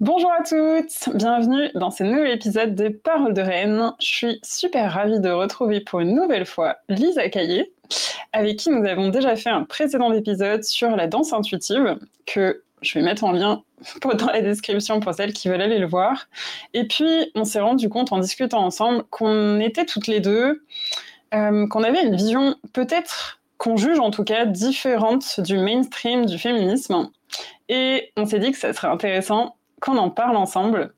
Bonjour à toutes, bienvenue dans ce nouvel épisode des Paroles de Rennes. Je suis super ravie de retrouver pour une nouvelle fois Lisa Caillé, avec qui nous avons déjà fait un précédent épisode sur la danse intuitive, que je vais mettre en lien dans la description pour celles qui veulent aller le voir. Et puis, on s'est rendu compte en discutant ensemble qu'on était toutes les deux, euh, qu'on avait une vision peut-être qu'on juge en tout cas différente du mainstream du féminisme. Et on s'est dit que ça serait intéressant qu'on en parle ensemble.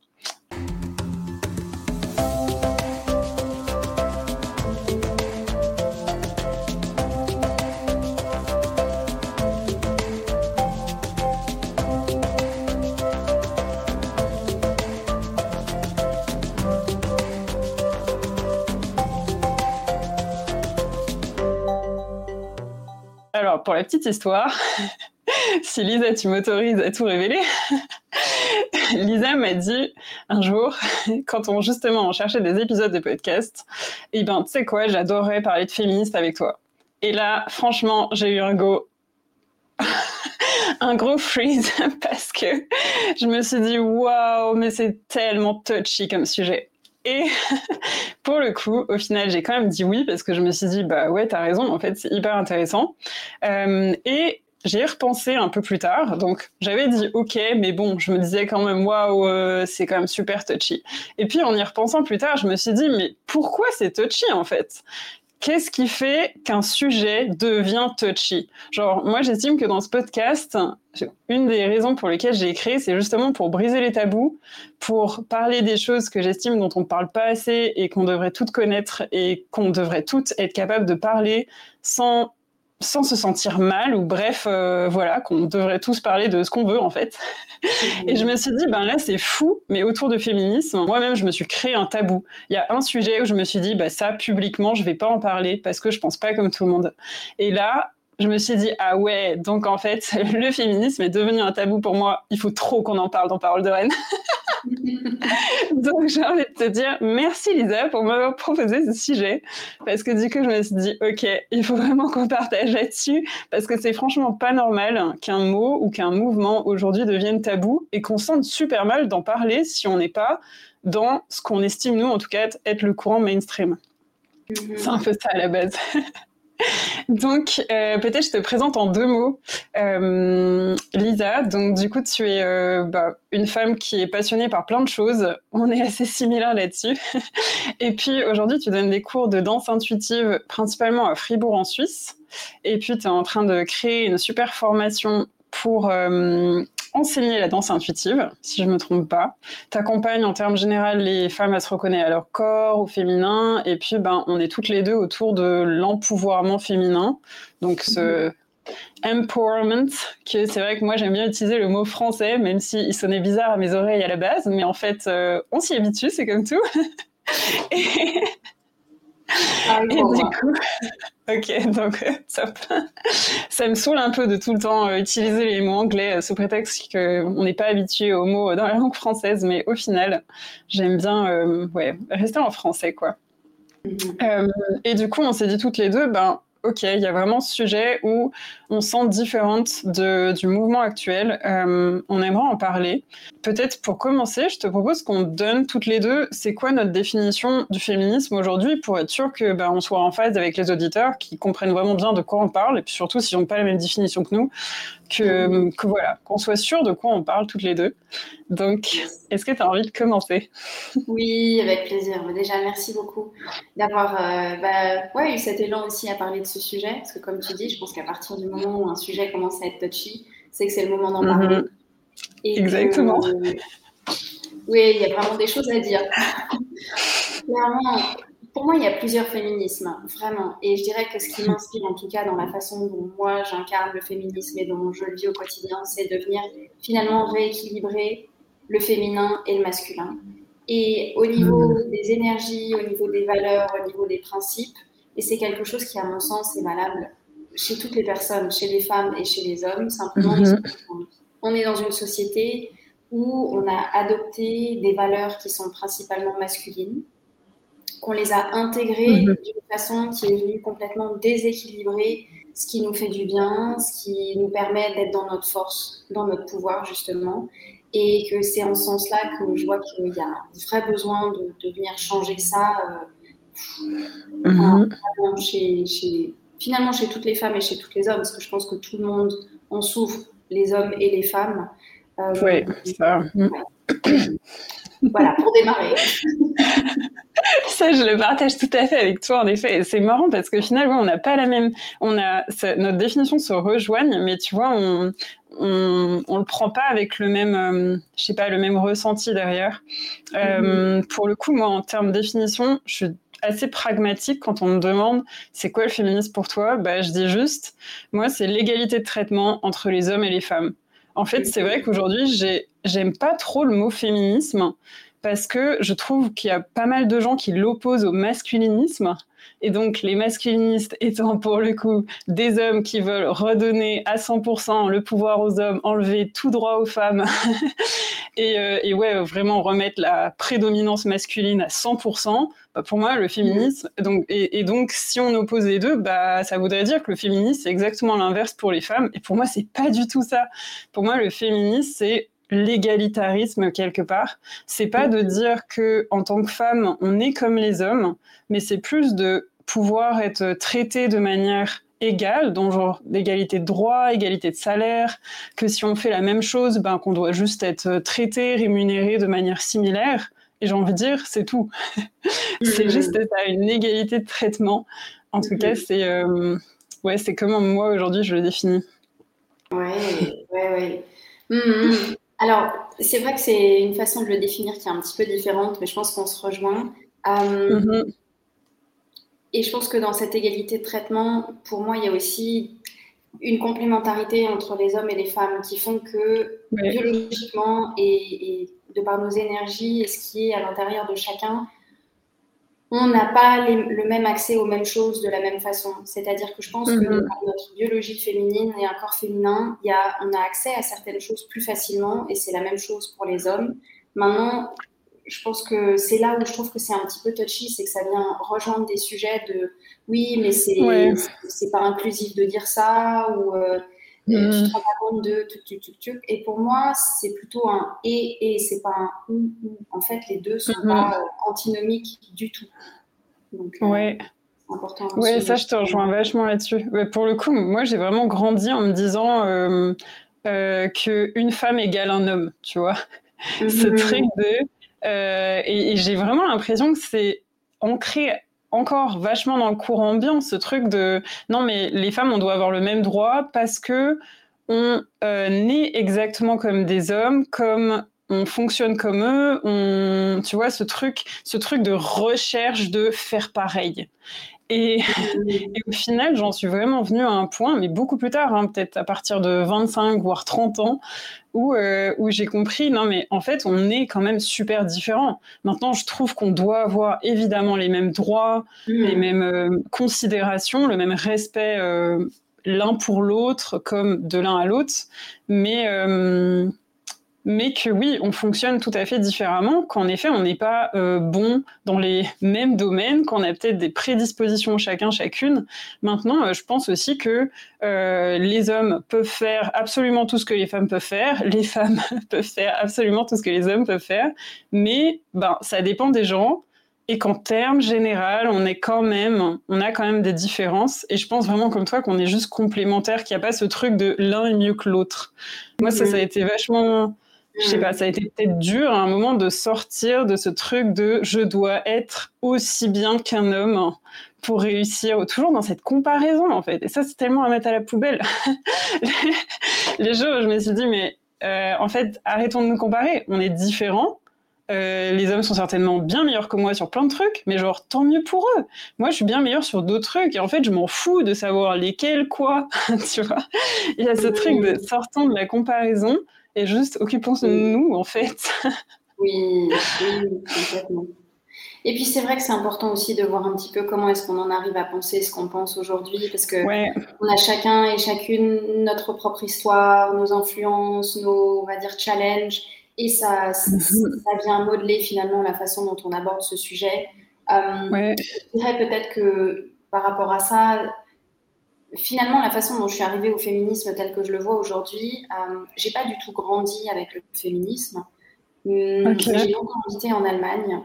Alors, pour la petite histoire, si Lisa, tu m'autorises à tout révéler, Lisa m'a dit un jour, quand on justement on cherchait des épisodes de podcast, et eh ben tu sais quoi, j'adorerais parler de féministe avec toi. Et là, franchement, j'ai eu un go. un gros freeze parce que je me suis dit waouh, mais c'est tellement touchy comme sujet. Et pour le coup, au final, j'ai quand même dit oui parce que je me suis dit bah ouais, t'as raison. En fait, c'est hyper intéressant. Euh, et j'ai repensé un peu plus tard. Donc, j'avais dit OK, mais bon, je me disais quand même, waouh, euh, c'est quand même super touchy. Et puis, en y repensant plus tard, je me suis dit, mais pourquoi c'est touchy en fait? Qu'est-ce qui fait qu'un sujet devient touchy? Genre, moi, j'estime que dans ce podcast, une des raisons pour lesquelles j'ai créé, c'est justement pour briser les tabous, pour parler des choses que j'estime dont on ne parle pas assez et qu'on devrait toutes connaître et qu'on devrait toutes être capable de parler sans sans se sentir mal ou bref, euh, voilà, qu'on devrait tous parler de ce qu'on veut en fait. Et je me suis dit, ben là c'est fou, mais autour de féminisme, moi-même je me suis créé un tabou. Il y a un sujet où je me suis dit, bah ça publiquement je vais pas en parler parce que je pense pas comme tout le monde. Et là, je me suis dit, ah ouais, donc en fait, le féminisme est devenu un tabou pour moi. Il faut trop qu'on en parle dans Parole de Reine. donc j'ai envie de te dire, merci Lisa pour m'avoir proposé ce sujet. Parce que du coup, je me suis dit, ok, il faut vraiment qu'on partage là-dessus. Parce que c'est franchement pas normal qu'un mot ou qu'un mouvement aujourd'hui devienne tabou et qu'on sente super mal d'en parler si on n'est pas dans ce qu'on estime, nous, en tout cas, être le courant mainstream. Mm-hmm. C'est un peu ça à la base. Donc, euh, peut-être je te présente en deux mots. Euh, Lisa, donc du coup, tu es euh, bah, une femme qui est passionnée par plein de choses. On est assez similaires là-dessus. Et puis, aujourd'hui, tu donnes des cours de danse intuitive, principalement à Fribourg en Suisse. Et puis, tu es en train de créer une super formation pour enseigner la danse intuitive, si je ne me trompe pas. Tu accompagnes en termes généraux les femmes à se reconnaître à leur corps, au féminin, et puis ben, on est toutes les deux autour de l'empouvoirment féminin. Donc ce empowerment, que c'est vrai que moi j'aime bien utiliser le mot français, même s'il sonnait bizarre à mes oreilles à la base, mais en fait euh, on s'y habitue, c'est comme tout. Ah, et du coup, ok, donc top. Ça me saoule un peu de tout le temps euh, utiliser les mots anglais euh, sous prétexte qu'on n'est pas habitué aux mots dans la langue française, mais au final, j'aime bien euh, ouais, rester en français, quoi. Mm-hmm. et du coup, on s'est dit toutes les deux, ben, ok, il y a vraiment ce sujet où on sent différente du mouvement actuel. Euh, on aimerait en parler. Peut-être pour commencer, je te propose qu'on donne toutes les deux, c'est quoi notre définition du féminisme aujourd'hui pour être sûr que ben, on soit en phase avec les auditeurs qui comprennent vraiment bien de quoi on parle et puis surtout s'ils n'ont pas la même définition que nous, que, que voilà, qu'on soit sûr de quoi on parle toutes les deux. Donc, est-ce que tu as envie de commencer? Oui, avec plaisir. Déjà, merci beaucoup d'avoir euh, bah, ouais, eu cet élan aussi à parler de ce sujet. Parce que, comme tu dis, je pense qu'à partir du moment où un sujet commence à être touchy, c'est que c'est le moment d'en parler. Mhm. Exactement. oui, il y a vraiment des choses à dire. Clairement, pour moi, il y a plusieurs féminismes, vraiment. Et je dirais que ce qui m'inspire, en tout cas, dans la façon dont moi j'incarne le féminisme et dont je le vis au quotidien, c'est de venir finalement rééquilibrer le féminin et le masculin. Et au niveau mmh. des énergies, au niveau des valeurs, au niveau des principes, et c'est quelque chose qui, à mon sens, est valable chez toutes les personnes, chez les femmes et chez les hommes. Simplement, mmh. on est dans une société où on a adopté des valeurs qui sont principalement masculines, qu'on les a intégrées mmh. d'une façon qui est venue complètement déséquilibrer ce qui nous fait du bien, ce qui nous permet d'être dans notre force, dans notre pouvoir justement, Et que c'est en ce sens-là que je vois qu'il y a un vrai besoin de, de venir changer ça mhm. chez, chez, finalement chez toutes les femmes et chez tous les hommes, parce que je pense que tout le monde en souffre, les hommes et les femmes. oui, ça. Voilà, pour démarrer. Ça, je le partage tout à fait avec toi, en effet. C'est marrant parce que finalement, on n'a pas la même. On a notre définition se rejoigne, mais tu vois, on on, on le prend pas avec le même, euh, je sais pas, le même ressenti derrière. Euh, mhm. Pour le coup, moi, en termes de définition, je suis assez pragmatique quand on me demande c'est quoi le féminisme pour toi? Bah, je dis juste, moi, c'est l'égalité de traitement entre les hommes et les femmes. En fait, c'est vrai qu'aujourd'hui, j'aime pas trop le mot féminisme parce que je trouve qu'il y a pas mal de gens qui l'opposent au masculinisme. Et donc, les masculinistes étant pour le coup des hommes qui veulent redonner à 100% le pouvoir aux hommes, enlever tout droit aux femmes, et, euh, et, ouais, vraiment remettre la prédominance masculine à 100%, bah pour moi, le féminisme, donc, et, et, donc si on oppose les deux, bah, ça voudrait dire que le féminisme, c'est exactement l'inverse pour les femmes. Et pour moi, c'est pas du tout ça. Pour moi, le féminisme, c'est l'égalitarisme quelque part. C'est pas de dire que en tant que femme, on est comme les hommes, mais c'est plus de pouvoir être traité de manière égale, dans genre d'égalité de droit, égalité de salaire, que si on fait la même chose, ben qu'on doit juste être traité, rémunéré de manière similaire. Et j'ai envie de dire, c'est tout. c'est mmh. juste une égalité de traitement. En tout cas, mmh. c'est euh, ouais, c'est comment moi aujourd'hui je le définis. Ouais, ouais, ouais. Mmh, Alors, c'est vrai que c'est une façon de le définir qui est un petit peu différente, mais je pense qu'on se rejoint. Euh, et je pense que dans cette égalité de traitement, pour moi, il y a aussi une complémentarité entre les hommes et les femmes qui font que biologiquement et, de par nos énergies et ce qui est à l'intérieur de chacun, on n'a pas le même accès aux mêmes choses de la même façon. C'est-à-dire que je pense que mhm. notre biologie féminine et un corps féminin, y a, on a accès à certaines choses plus facilement et c'est la même chose pour les hommes. Maintenant, je pense que c'est là où je trouve que c'est un petit peu touchy, c'est que ça vient rejoindre des sujets de oui, mais c'est c'est pas inclusif de dire ça ou euh, euh, tu mm. te rends compte de tuc, tuc, tuc, Et pour moi, c'est plutôt un et et, c'est pas un ou, ou. En fait, les deux sont mm-hmm. pas euh, antinomiques du tout. Donc, ouais. important. Ouais, ça, je te rejoins vachement là-dessus. pour le coup, moi, j'ai vraiment grandi en me disant euh, qu'une femme égale un homme, tu vois. Ce mm-hmm. truc de euh, et, j'ai vraiment l'impression que c'est ancré encore vachement dans le courant ambiant, ce truc de non mais les femmes on doit avoir le même droit parce que on euh, naît exactement comme des hommes, comme on fonctionne comme eux, on, tu vois, ce truc, ce truc de recherche de faire pareil. Et, au final, j'en suis vraiment venue à un point, mais beaucoup plus tard, hein, peut-être à partir de 25 voire 30 ans, où, euh, où j'ai compris, non mais en fait, on est quand même super différents. Maintenant, je trouve qu'on doit avoir évidemment les mêmes droits, mmh. les mêmes euh, considérations, le même respect euh, l'un pour l'autre, comme de l'un à l'autre, mais mais que oui, on fonctionne tout à fait différemment, qu'en effet, on n'est pas euh, bon dans les mêmes domaines, qu'on a peut-être des prédispositions chacun, chacune. Maintenant, euh, je pense aussi que euh, les hommes peuvent faire absolument tout ce que les femmes peuvent faire, les femmes peuvent faire absolument tout ce que les hommes peuvent faire, mais ben, ça dépend des gens. Et qu'en termes général, on est quand même, on a quand même des différences. Et je pense vraiment comme toi qu'on est juste complémentaires, qu'il n'y a pas ce truc de l'un est mieux que l'autre. Moi, ça, ça a été vachement, je sais pas, ça a été peut-être dur à un moment de sortir de ce truc de je dois être aussi bien qu'un homme pour réussir, toujours dans cette comparaison en fait. Et ça, c'est tellement à mettre à la poubelle. les jours je me suis dit, mais euh, en fait, arrêtons de nous comparer. On est différents. Euh, les hommes sont certainement bien meilleurs que moi sur plein de trucs, mais genre tant mieux pour eux. Moi, je suis bien meilleure sur d'autres trucs et en fait, je m'en fous de savoir lesquels quoi. tu vois Il y a ce truc de sortant de la comparaison et juste occupons-nous, nous, en fait. oui, complètement. Et puis c'est vrai que c'est important aussi de voir un petit peu comment est-ce qu'on en arrive à penser ce qu'on pense aujourd'hui, parce que on a chacun et chacune notre propre histoire, nos influences, nos, on va dire, challenges, et ça, ça, mhm. vient modeler finalement la façon dont on aborde ce sujet. Euh, Je dirais peut-être que par rapport à ça, finalement, la façon dont je suis arrivée au féminisme tel que je le vois aujourd'hui, euh, j'ai pas du tout grandi avec le féminisme. Hum, j'ai longtemps habité en Allemagne.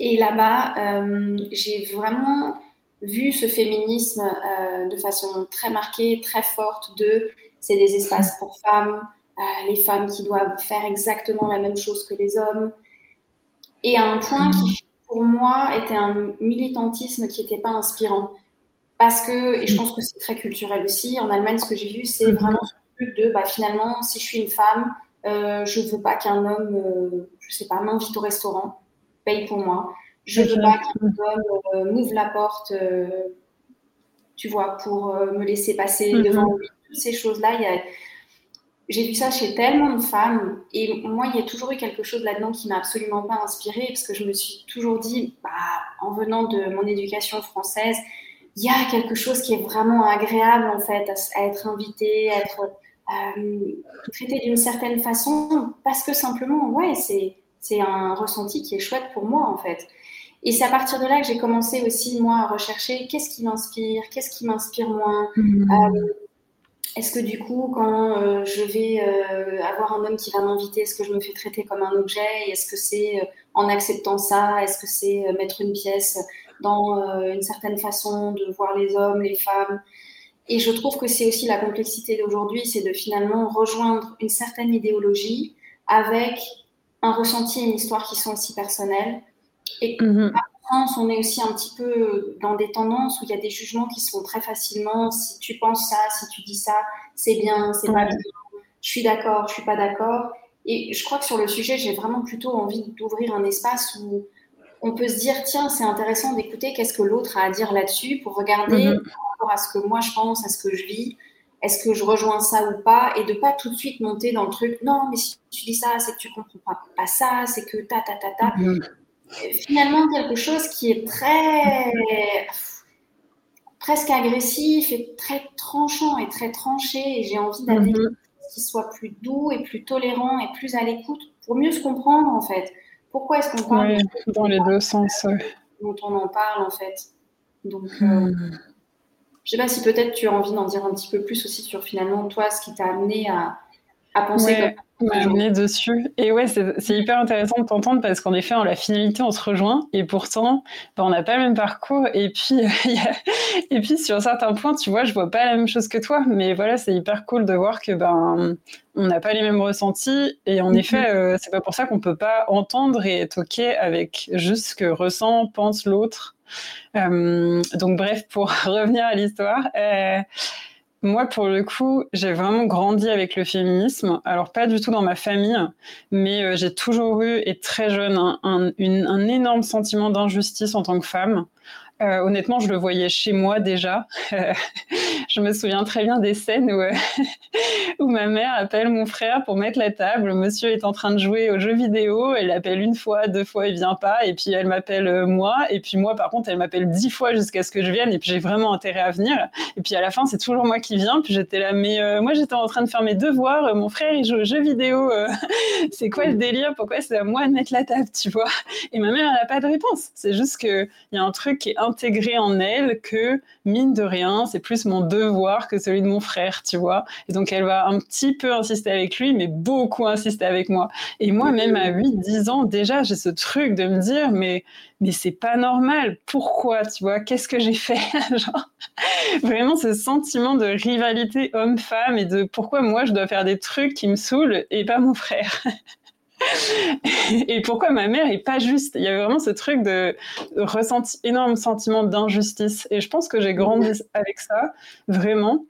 Et là-bas, euh, j'ai vraiment vu ce féminisme euh, de façon très marquée, très forte de c'est des espaces pour femmes, euh, les femmes qui doivent faire exactement la même chose que les hommes. Et à un point qui, pour moi, était un militantisme qui n'était pas inspirant. Parce que, et je pense que c'est très culturel aussi, en Allemagne, ce que j'ai vu, c'est mhm. vraiment ce truc de, bah, finalement, si je suis une femme, euh, je ne veux pas qu'un homme, euh, je sais pas, m'invite au restaurant, paye pour moi. Je ne veux pas qu'un homme m'ouvre la porte, tu vois, pour me laisser passer mhm. devant lui. Toutes ces choses-là, a j'ai vu ça chez tellement de femmes et moi, il y a toujours eu quelque chose là-dedans qui m'a absolument pas inspirée parce que je me suis toujours dit, bah, en venant de mon éducation française, il y a quelque chose qui est vraiment agréable en fait à, être invité, à être euh, traité d'une certaine façon parce que simplement, ouais, c'est c'est un ressenti qui est chouette pour moi en fait. Et c'est à partir de là que j'ai commencé aussi moi à rechercher qu'est-ce qui m'inspire, qu'est-ce qui m'inspire moins. Mmh. Euh, est-ce que du coup, quand euh, je vais euh, avoir un homme qui va m'inviter, est-ce que je me fais traiter comme un objet? Est-ce que c'est en acceptant ça Est-ce que c'est mettre une pièce dans une certaine façon de voir les hommes, les femmes Et je trouve que c'est aussi la complexité d'aujourd'hui, c'est de finalement rejoindre une certaine idéologie avec un ressenti et une histoire qui sont aussi personnelles. Et mm-hmm on est aussi un petit peu dans des tendances où il y a des jugements qui se font très facilement. Si tu penses ça, si tu dis ça, c'est bien, c'est pas bien. Je suis d'accord, je suis pas d'accord. Et je crois que sur le sujet, j'ai vraiment plutôt envie d'ouvrir un espace où on peut se dire tiens, c'est intéressant d'écouter qu'est-ce que l'autre a à dire là-dessus pour regarder mhm. par rapport à ce que moi je pense, à ce que je vis. Est-ce que je rejoins ça ou pas? Et de pas tout de suite monter dans le truc. Non, mais si tu dis ça, c'est que tu comprends pas, ça, c'est que ta ta ta ta. Mhm finalement quelque chose qui est très presque agressif et très tranchant et très tranché et j'ai envie d'aller mm qui soit plus doux et plus tolérant et plus à l'écoute pour mieux se comprendre en fait. Pourquoi est-ce qu'on parle dans les deux sens dont on en parle en fait? Donc je euh, mm. je sais pas si peut-être tu as envie d'en dire un petit peu plus aussi sur finalement toi ce qui t'a amené à, à penser comme on dessus. Et ouais, c'est hyper intéressant de t'entendre parce qu'en effet, en la finalité, on se rejoint et pourtant, ben, on n'a pas le même parcours. Et puis, et puis, sur certains points, tu vois, je vois pas la même chose que toi. Mais voilà, c'est hyper cool de voir que ben, on n'a pas les mêmes ressentis. Et en effet, mm-hmm. euh, c'est pas pour ça qu'on peut pas entendre et être OK avec juste ce que ressent, pense l'autre. Euh, donc, bref, pour revenir à l'histoire. Euh, moi, pour le coup, j'ai vraiment grandi avec le féminisme. Alors, pas du tout dans ma famille, mais euh, j'ai toujours eu, et très jeune, un, un énorme sentiment d'injustice en tant que femme. Euh, honnêtement, je le voyais chez moi déjà. je me souviens très bien des scènes où, où ma mère appelle mon frère pour mettre la table. Monsieur est en train de jouer aux jeux vidéo. Elle l'appelle une fois, deux fois, il vient pas. Et puis elle m'appelle euh, moi. Et puis moi, par contre, elle m'appelle dix fois jusqu'à ce que je vienne. Et puis j'ai vraiment intérêt à venir. Et puis à la fin, c'est toujours moi qui viens. Puis j'étais là, mais euh, moi j'étais en train de faire mes devoirs. Mon frère il joue aux jeux vidéo. c'est quoi le délire? Pourquoi c'est à moi de mettre la table, tu vois? Et ma mère, elle n'a pas de réponse. C'est juste qu'il y a un truc qui est intégré en elle que, mine de rien, c'est plus mon devoir que celui de mon frère, tu vois. Et donc, elle va un petit peu insister avec lui, mais beaucoup insister avec moi. Et moi, même à 8-10 ans, déjà, j'ai ce truc de me dire, mais, mais c'est pas normal. Pourquoi, tu vois? Qu'est-ce que j'ai fait? Genre, Vraiment, ce sentiment de rivalité homme-femme et de pourquoi moi, je dois faire des trucs qui me saoulent et pas mon frère. et pourquoi ma mère est pas juste? Il y avait vraiment ce truc de, ressenti énorme sentiment d'injustice. Et je pense que j'ai grandi avec ça, vraiment.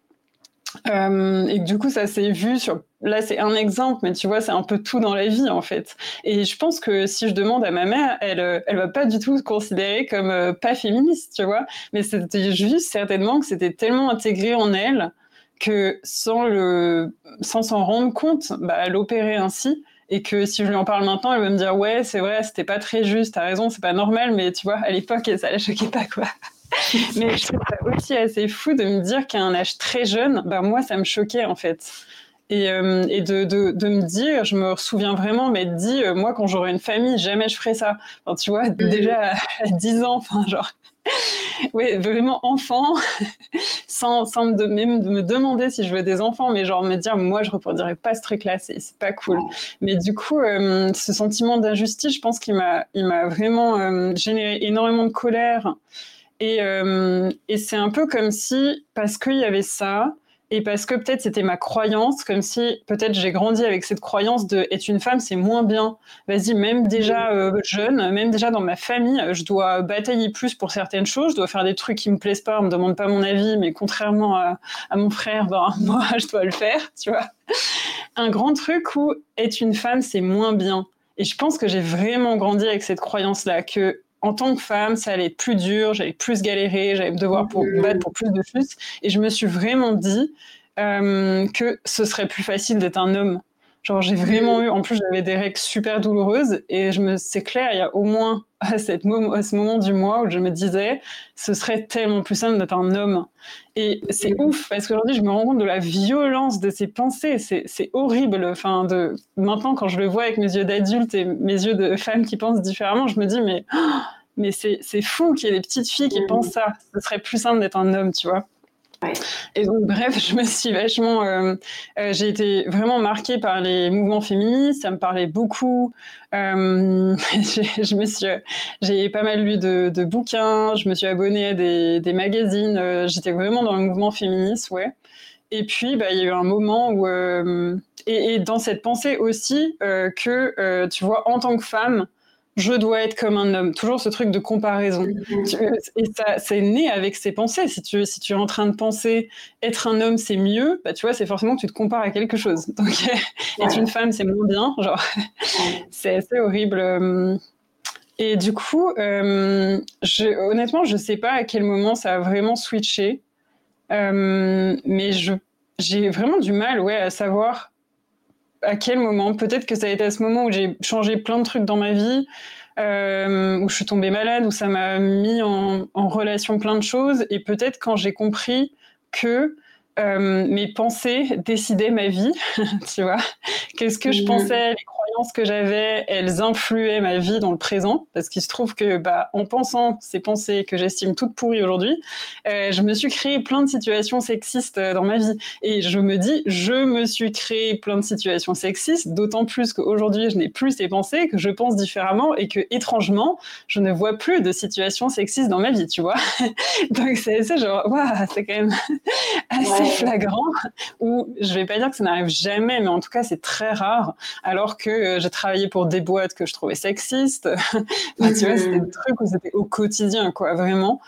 Euh, et du coup, ça s'est vu sur. Là, c'est un exemple, mais tu vois, c'est un peu tout dans la vie, en fait. Et je pense que si je demande à ma mère, elle, elle va pas du tout se considérer comme euh, pas féministe, tu vois. Mais c'était juste certainement que c'était tellement intégré en elle que sans le, sans s'en rendre compte, bah, elle opérait ainsi et que si je lui en parle maintenant, elle va me dire ouais, c'est vrai, c'était pas très juste, t'as raison, c'est pas normal, mais tu vois, à l'époque, ça la choquait pas quoi. mais je trouve ça aussi assez fou de me dire qu'à un âge très jeune, bah moi, ça me choquait en fait. Et, euh, et de, de, de, me dire, je me souviens vraiment m'être dit, euh, moi, quand j'aurai une famille, jamais je ferai ça. Enfin, tu vois, déjà à 10 ans, enfin, genre, oui, vraiment enfant, sans, sans me même me demander si je veux des enfants, mais genre me dire, moi, je reproduirais pas ce truc-là, c'est pas cool. Mais du coup, euh, ce sentiment d'injustice, je pense qu'il m'a vraiment euh, généré énormément de colère. Et, euh, et c'est un peu comme si, parce qu'il y avait ça, et parce que peut-être c'était ma croyance, comme si peut-être j'ai grandi avec cette croyance de être une femme, c'est moins bien. Vas-y, même déjà euh, jeune, même déjà dans ma famille, je dois batailler plus pour certaines choses, je dois faire des trucs qui me plaisent pas, on me demande pas mon avis, mais contrairement à, mon frère, ben, moi, je dois le faire, tu vois. Un grand truc où être une femme, c'est moins bien. Et je pense que j'ai vraiment grandi avec cette croyance-là, que en tant que femme, ça allait être plus dur, j'allais plus galérer, j'allais devoir pour, battre pour plus de choses. Et je me suis vraiment dit euh, que ce serait plus facile d'être un homme. Genre, j'ai vraiment eu, en plus, j'avais des règles super douloureuses et je me, c'est clair, il y a au moins à, cette à ce moment du mois où je me disais, ce serait tellement plus simple d'être un homme. Et c'est ouf parce qu'aujourd'hui, je me rends compte de la violence de ces pensées. C'est, c'est horrible. Enfin, de maintenant, quand je le vois avec mes yeux d'adulte et mes yeux de femme qui pensent différemment, je me dis, mais, mais c'est, c'est fou qu'il y ait des petites filles qui pensent ça. Ce serait plus simple d'être un homme, tu vois. Et donc, bref, je me suis vachement. Euh, euh, j'ai été vraiment marquée par les mouvements féministes, ça me parlait beaucoup. Euh, je me suis, j'ai pas mal lu de, bouquins, je me suis abonnée à des, magazines, j'étais vraiment dans le mouvement féministe, ouais. Et puis, bah, il y a eu un moment où. Et, dans cette pensée aussi que, tu vois, en tant que femme, je dois être comme un homme. Toujours ce truc de comparaison. Mm-hmm. Et ça, c'est né avec ces pensées. Si tu, si tu es en train de penser être un homme, c'est mieux, bah, tu vois, c'est forcément que tu te compares à quelque chose. Donc, être une femme, c'est moins bien. Genre, c'est assez horrible. Et du coup, euh, je, honnêtement, je sais pas à quel moment ça a vraiment switché. Euh, mais je, j'ai vraiment du mal, ouais, à savoir à quel moment Peut-être que ça a été à ce moment où j'ai changé plein de trucs dans ma vie, euh, où je suis tombée malade, où ça m'a mis en, en, relation plein de choses. Et peut-être quand j'ai compris que euh, mes pensées décidaient ma vie, tu vois. Qu'est-ce que je mmh. pensais, les croyances que j'avais, elles influaient ma vie dans le présent, parce qu'il se trouve que, bah, en pensant ces pensées que j'estime toutes pourries aujourd'hui, euh, je me suis créé plein de situations sexistes euh, dans ma vie. Et je me dis, je me suis créé plein de situations sexistes, d'autant plus qu'aujourd'hui, je n'ai plus ces pensées, que je pense différemment et que, étrangement, je ne vois plus de situations sexistes dans ma vie, tu vois. Donc, c'est genre, waouh, c'est quand même assez flagrant où je vais pas dire que ça n'arrive jamais, mais en tout cas c'est très rare. Alors que euh, j'ai travaillé pour des boîtes que je trouvais sexistes. tu vois, c'était des trucs où c'était au quotidien, quoi, vraiment.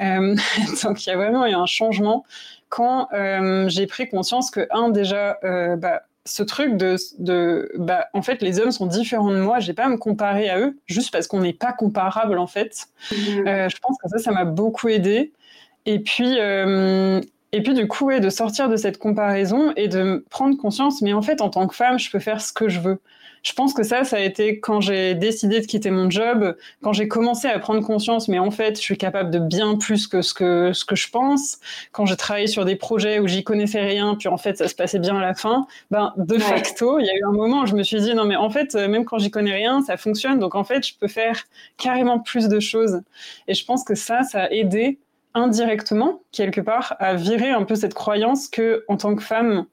Euh, donc il y a vraiment eu un changement quand euh, j'ai pris conscience que un déjà, bah, ce truc de, de bah, en fait, les hommes sont différents de moi, j'ai pas à me comparer à eux, juste parce qu'on n'est pas comparable, en fait. Mmh. je pense que ça, ça m'a beaucoup aidé. Et puis, et puis du coup, ouais, de sortir de cette comparaison et de prendre conscience, mais en fait, en tant que femme, je peux faire ce que je veux. Je pense que ça, ça a été quand j'ai décidé de quitter mon job, quand j'ai commencé à prendre conscience, mais en fait, je suis capable de bien plus que ce que, ce que je pense. Quand j'ai travaillé sur des projets où j'y connaissais rien, puis en fait, ça se passait bien à la fin, ben, de facto, il y a eu un moment où je me suis dit, non, mais en fait, même quand j'y connais rien, ça fonctionne. Donc, en fait, je peux faire carrément plus de choses. Et je pense que ça, ça a aidé indirectement, quelque part, à virer un peu cette croyance que, en tant que femme,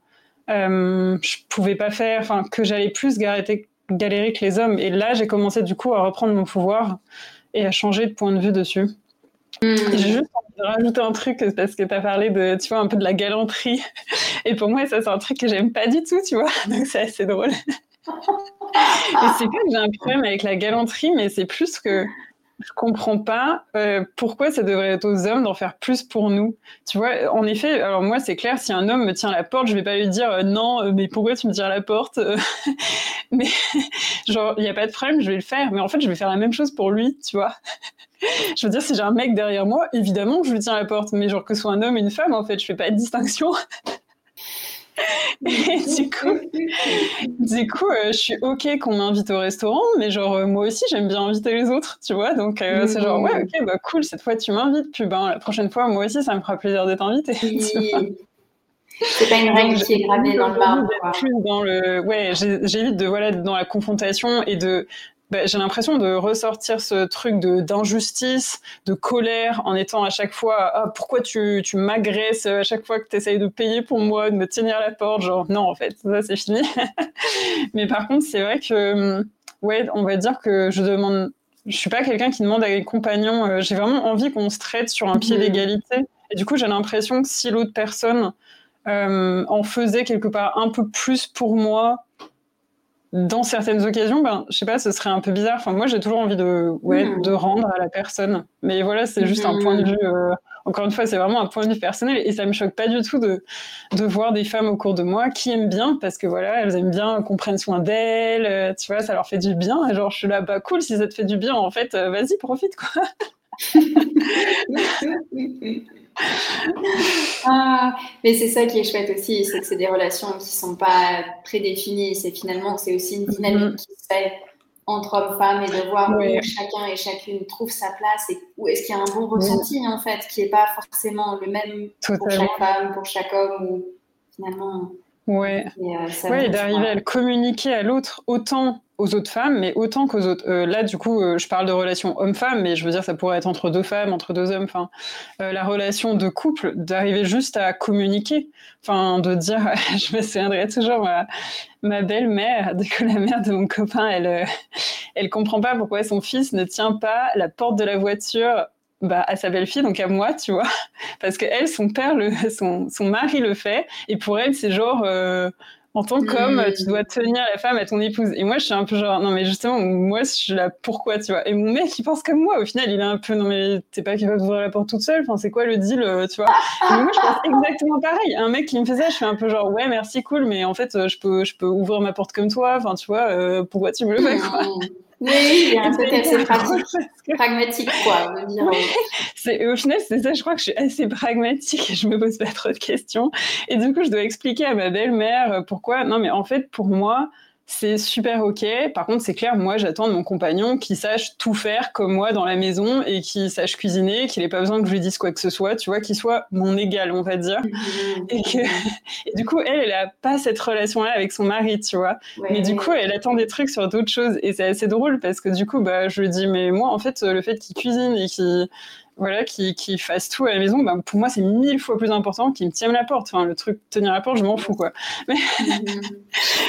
euh, je pouvais pas faire, enfin, que j'allais plus galérer, galérer que les hommes. Et là, j'ai commencé du coup à reprendre mon pouvoir et à changer de point de vue dessus. Hmm. J'ai juste envie de rajouter un truc parce que tu as parlé de, tu vois, un peu de la galanterie. Et pour moi, ça, c'est un truc que j'aime pas du tout, tu vois. Donc, c'est assez drôle. et c'est pas que j'ai un problème avec la galanterie, mais c'est plus que je comprends pas euh, pourquoi ça devrait être aux hommes d'en faire plus pour nous. Tu vois, en effet, alors moi c'est clair, si un homme me tient la porte, je vais pas lui dire euh, non, euh, mais pourquoi tu me tiens à la porte Mais genre, il y a pas de problème, je vais le faire. Mais en fait, je vais faire la même chose pour lui, tu vois. je veux dire, si j'ai un mec derrière moi, évidemment je lui tiens la porte. Mais genre que ce soit un homme ou une femme, en fait, je fais pas de distinction. Et du coup, du coup euh, je suis OK qu'on m'invite au restaurant, mais genre, euh, moi aussi, j'aime bien inviter les autres, tu vois. Donc, euh, c'est genre, ouais, OK, bah cool, cette fois, tu m'invites. Puis, ben, la prochaine fois, moi aussi, ça me fera plaisir d'être invitée. C'est pas une règle qui est gravée dans le marbre. Plus dans le, ouais, j'évite de, voilà, dans la confrontation et de, bah, j'ai l'impression de ressortir ce truc de d'injustice, de colère, en étant à chaque fois ah, pourquoi tu, tu m'agresses à chaque fois que tu essayes de payer pour moi, de me tenir la porte, genre non en fait ça c'est fini. Mais par contre c'est vrai que ouais on va dire que je demande, je suis pas quelqu'un qui demande à un compagnon, euh, j'ai vraiment envie qu'on se traite sur un pied mhm. d'égalité. Et du coup j'ai l'impression que si l'autre personne euh, en faisait quelque part un peu plus pour moi dans certaines occasions, ben, je sais pas, ce serait un peu bizarre. Enfin, moi, j'ai toujours envie de, ouais, hmm. de rendre à la personne. Mais voilà, c'est juste un point de hmm. vue. Euh, encore une fois, c'est vraiment un point de vue personnel et ça me choque pas du tout de, de voir des femmes au cours de moi qui aiment bien parce que voilà, elles aiment bien qu'on prenne soin d'elles. Euh, tu vois, ça leur fait du bien. genre, je suis là, bah cool, si ça te fait du bien, en fait, euh, vas-y, profite quoi. ah, mais c'est ça qui est chouette aussi, c'est que c'est des relations qui sont pas prédéfinies. C'est finalement, c'est aussi une dynamique qui se fait entre hommes-femmes et de voir où chacun et chacune trouve sa place et où est-ce qu'il y a un bon ressenti en fait, qui n'est pas forcément le même pour chaque femme, pour chaque homme ou finalement. Ouais. Et, euh, ouais, d'arriver à le communiquer à l'autre autant aux autres femmes, mais autant qu'aux autres. Euh, là, du coup, euh, je parle de relation homme-femme, mais je veux dire, ça pourrait être entre deux femmes, entre deux hommes. Enfin, euh, la relation de couple, d'arriver juste à communiquer. Enfin, de dire, je me souviendrai toujours, ma, ma belle-mère, de que la mère de mon copain, elle, elle comprend pas pourquoi son fils ne tient pas la porte de la voiture bah, à sa belle-fille, donc à moi, tu vois. Parce que elle, son père, le, son, son mari le fait, et pour elle, c'est genre en tant qu'homme, mmh. tu dois tenir la femme à ton épouse. Et moi, je suis un peu genre, non, mais justement, moi, je suis là, pourquoi, tu vois? Et mon mec, il pense comme moi. Au final, il est un peu, non, mais t'es pas capable d'ouvrir la porte toute seule. Enfin, c'est quoi le deal, euh, tu vois? Et moi, je pense exactement pareil. Un mec qui me fait ça, je suis un peu genre, ouais, merci, cool, mais en fait, je peux, je peux ouvrir ma porte comme toi. Enfin, tu vois, euh, pourquoi tu me le fais, quoi? Mmh. Oui, il y a un côté assez pragmatique, quoi. dire, au final, c'est ça, je crois que je suis assez pragmatique et je me pose pas trop de questions. Et du coup, je dois expliquer à ma belle-mère pourquoi. Non, mais en fait, pour moi, c'est super ok. Par contre, c'est clair, moi, j'attends de mon compagnon qu'il sache tout faire comme moi dans la maison et qu'il sache cuisiner, qu'il n'ait pas besoin que je lui dise quoi que ce soit, tu vois, qu'il soit mon égal, on va dire. Et, que... et du coup, elle, elle n'a pas cette relation-là avec son mari, tu vois. Mais du coup, elle attend des trucs sur d'autres choses. Et c'est assez drôle parce que du coup, bah, je lui dis, mais moi, en fait, le fait qu'il cuisine et qu'il voilà, qui, qui fasse tout à la maison, bah, pour moi, c'est mille fois plus important qu'il me tienne la porte. Enfin, le truc, tenir la porte, je m'en fous, quoi.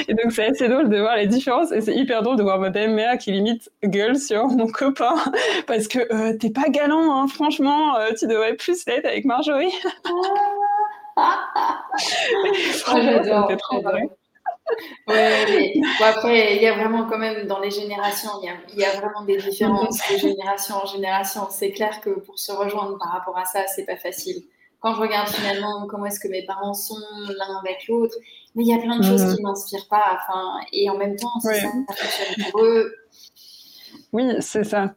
et donc, c'est assez drôle de voir les différences. Et c'est hyper drôle de voir ma belle-mère qui limite gueule sur mon copain. Parce que euh, t'es pas galant, hein, franchement, euh, tu devrais plus l'être avec Marjorie. franchement, oh, trop Ouais, après, il y a vraiment quand même dans les générations, il y a, il y a vraiment des différences de génération en génération. C'est clair que pour se rejoindre par rapport à ça, c'est pas facile. Quand je regarde finalement comment est-ce que mes parents sont l'un avec l'autre, mais il y a plein de choses mhm. qui m'inspirent pas. Enfin, et en même temps, c'est ça, ça fonctionne pour eux. Oui, c'est ça.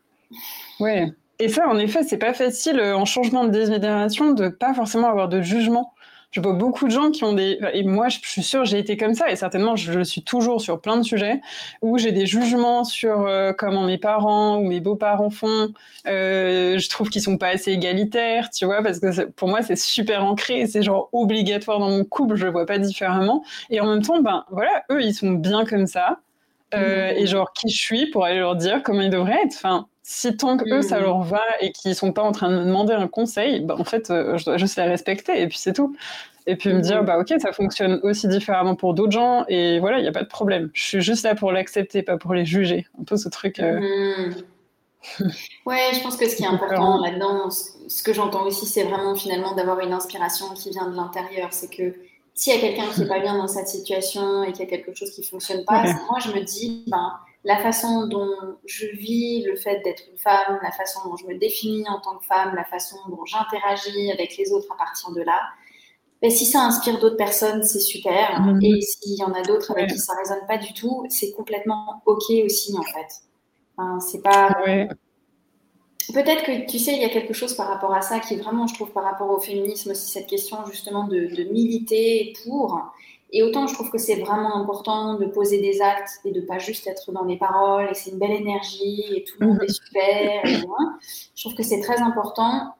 Oui. Et ça, en effet, c'est pas facile euh, en changement de génération de pas forcément avoir de jugement je vois beaucoup de gens qui ont des. Et moi, je suis sûre, j'ai été comme ça, et certainement, je le suis toujours sur plein de sujets, où j'ai des jugements sur euh, comment mes parents ou mes beaux-parents font. Euh, je trouve qu'ils sont pas assez égalitaires, tu vois, parce que pour moi, c'est super ancré, c'est genre obligatoire dans mon couple, je le vois pas différemment. Et en même temps, ben voilà, eux, ils sont bien comme ça. Euh, mmh. Et genre, qui je suis pour aller leur dire comment ils devraient être. Enfin, si tant que eux, ça mmh. leur va et qu'ils sont pas en train de me demander un conseil, bah, en fait, euh, je dois juste les respecter et puis c'est tout. Et puis me dire, mmh. bah ok, ça fonctionne aussi différemment pour d'autres gens et voilà, il n'y a pas de problème. Je suis juste là pour l'accepter, pas pour les juger. Un peu ce truc. Euh. Mmh. ouais, je pense que ce qui est important là-dedans, ce que j'entends aussi, c'est vraiment finalement d'avoir une inspiration qui vient de l'intérieur. C'est que s'il y a quelqu'un qui n'est pas bien dans cette situation et qu'il y a quelque chose qui ne fonctionne pas, moi je me dis, ben la façon dont je vis le fait d'être une femme, la façon dont je me définis en tant que femme, la façon dont j'interagis avec les autres à partir de là. Si ça inspire d'autres personnes, c'est super. Mhm. Et s'il y en a d'autres avec qui ça résonne pas du tout, c'est complètement ok aussi en fait. c'est pas. Peut-être que tu sais, il y a quelque chose par rapport à ça qui est vraiment, je trouve, par rapport au féminisme aussi cette question justement de, de militer pour et autant je trouve que c'est vraiment important de poser des actes et de pas juste être dans les paroles et c'est une belle énergie et tout le monde est super. Et je trouve que c'est très important.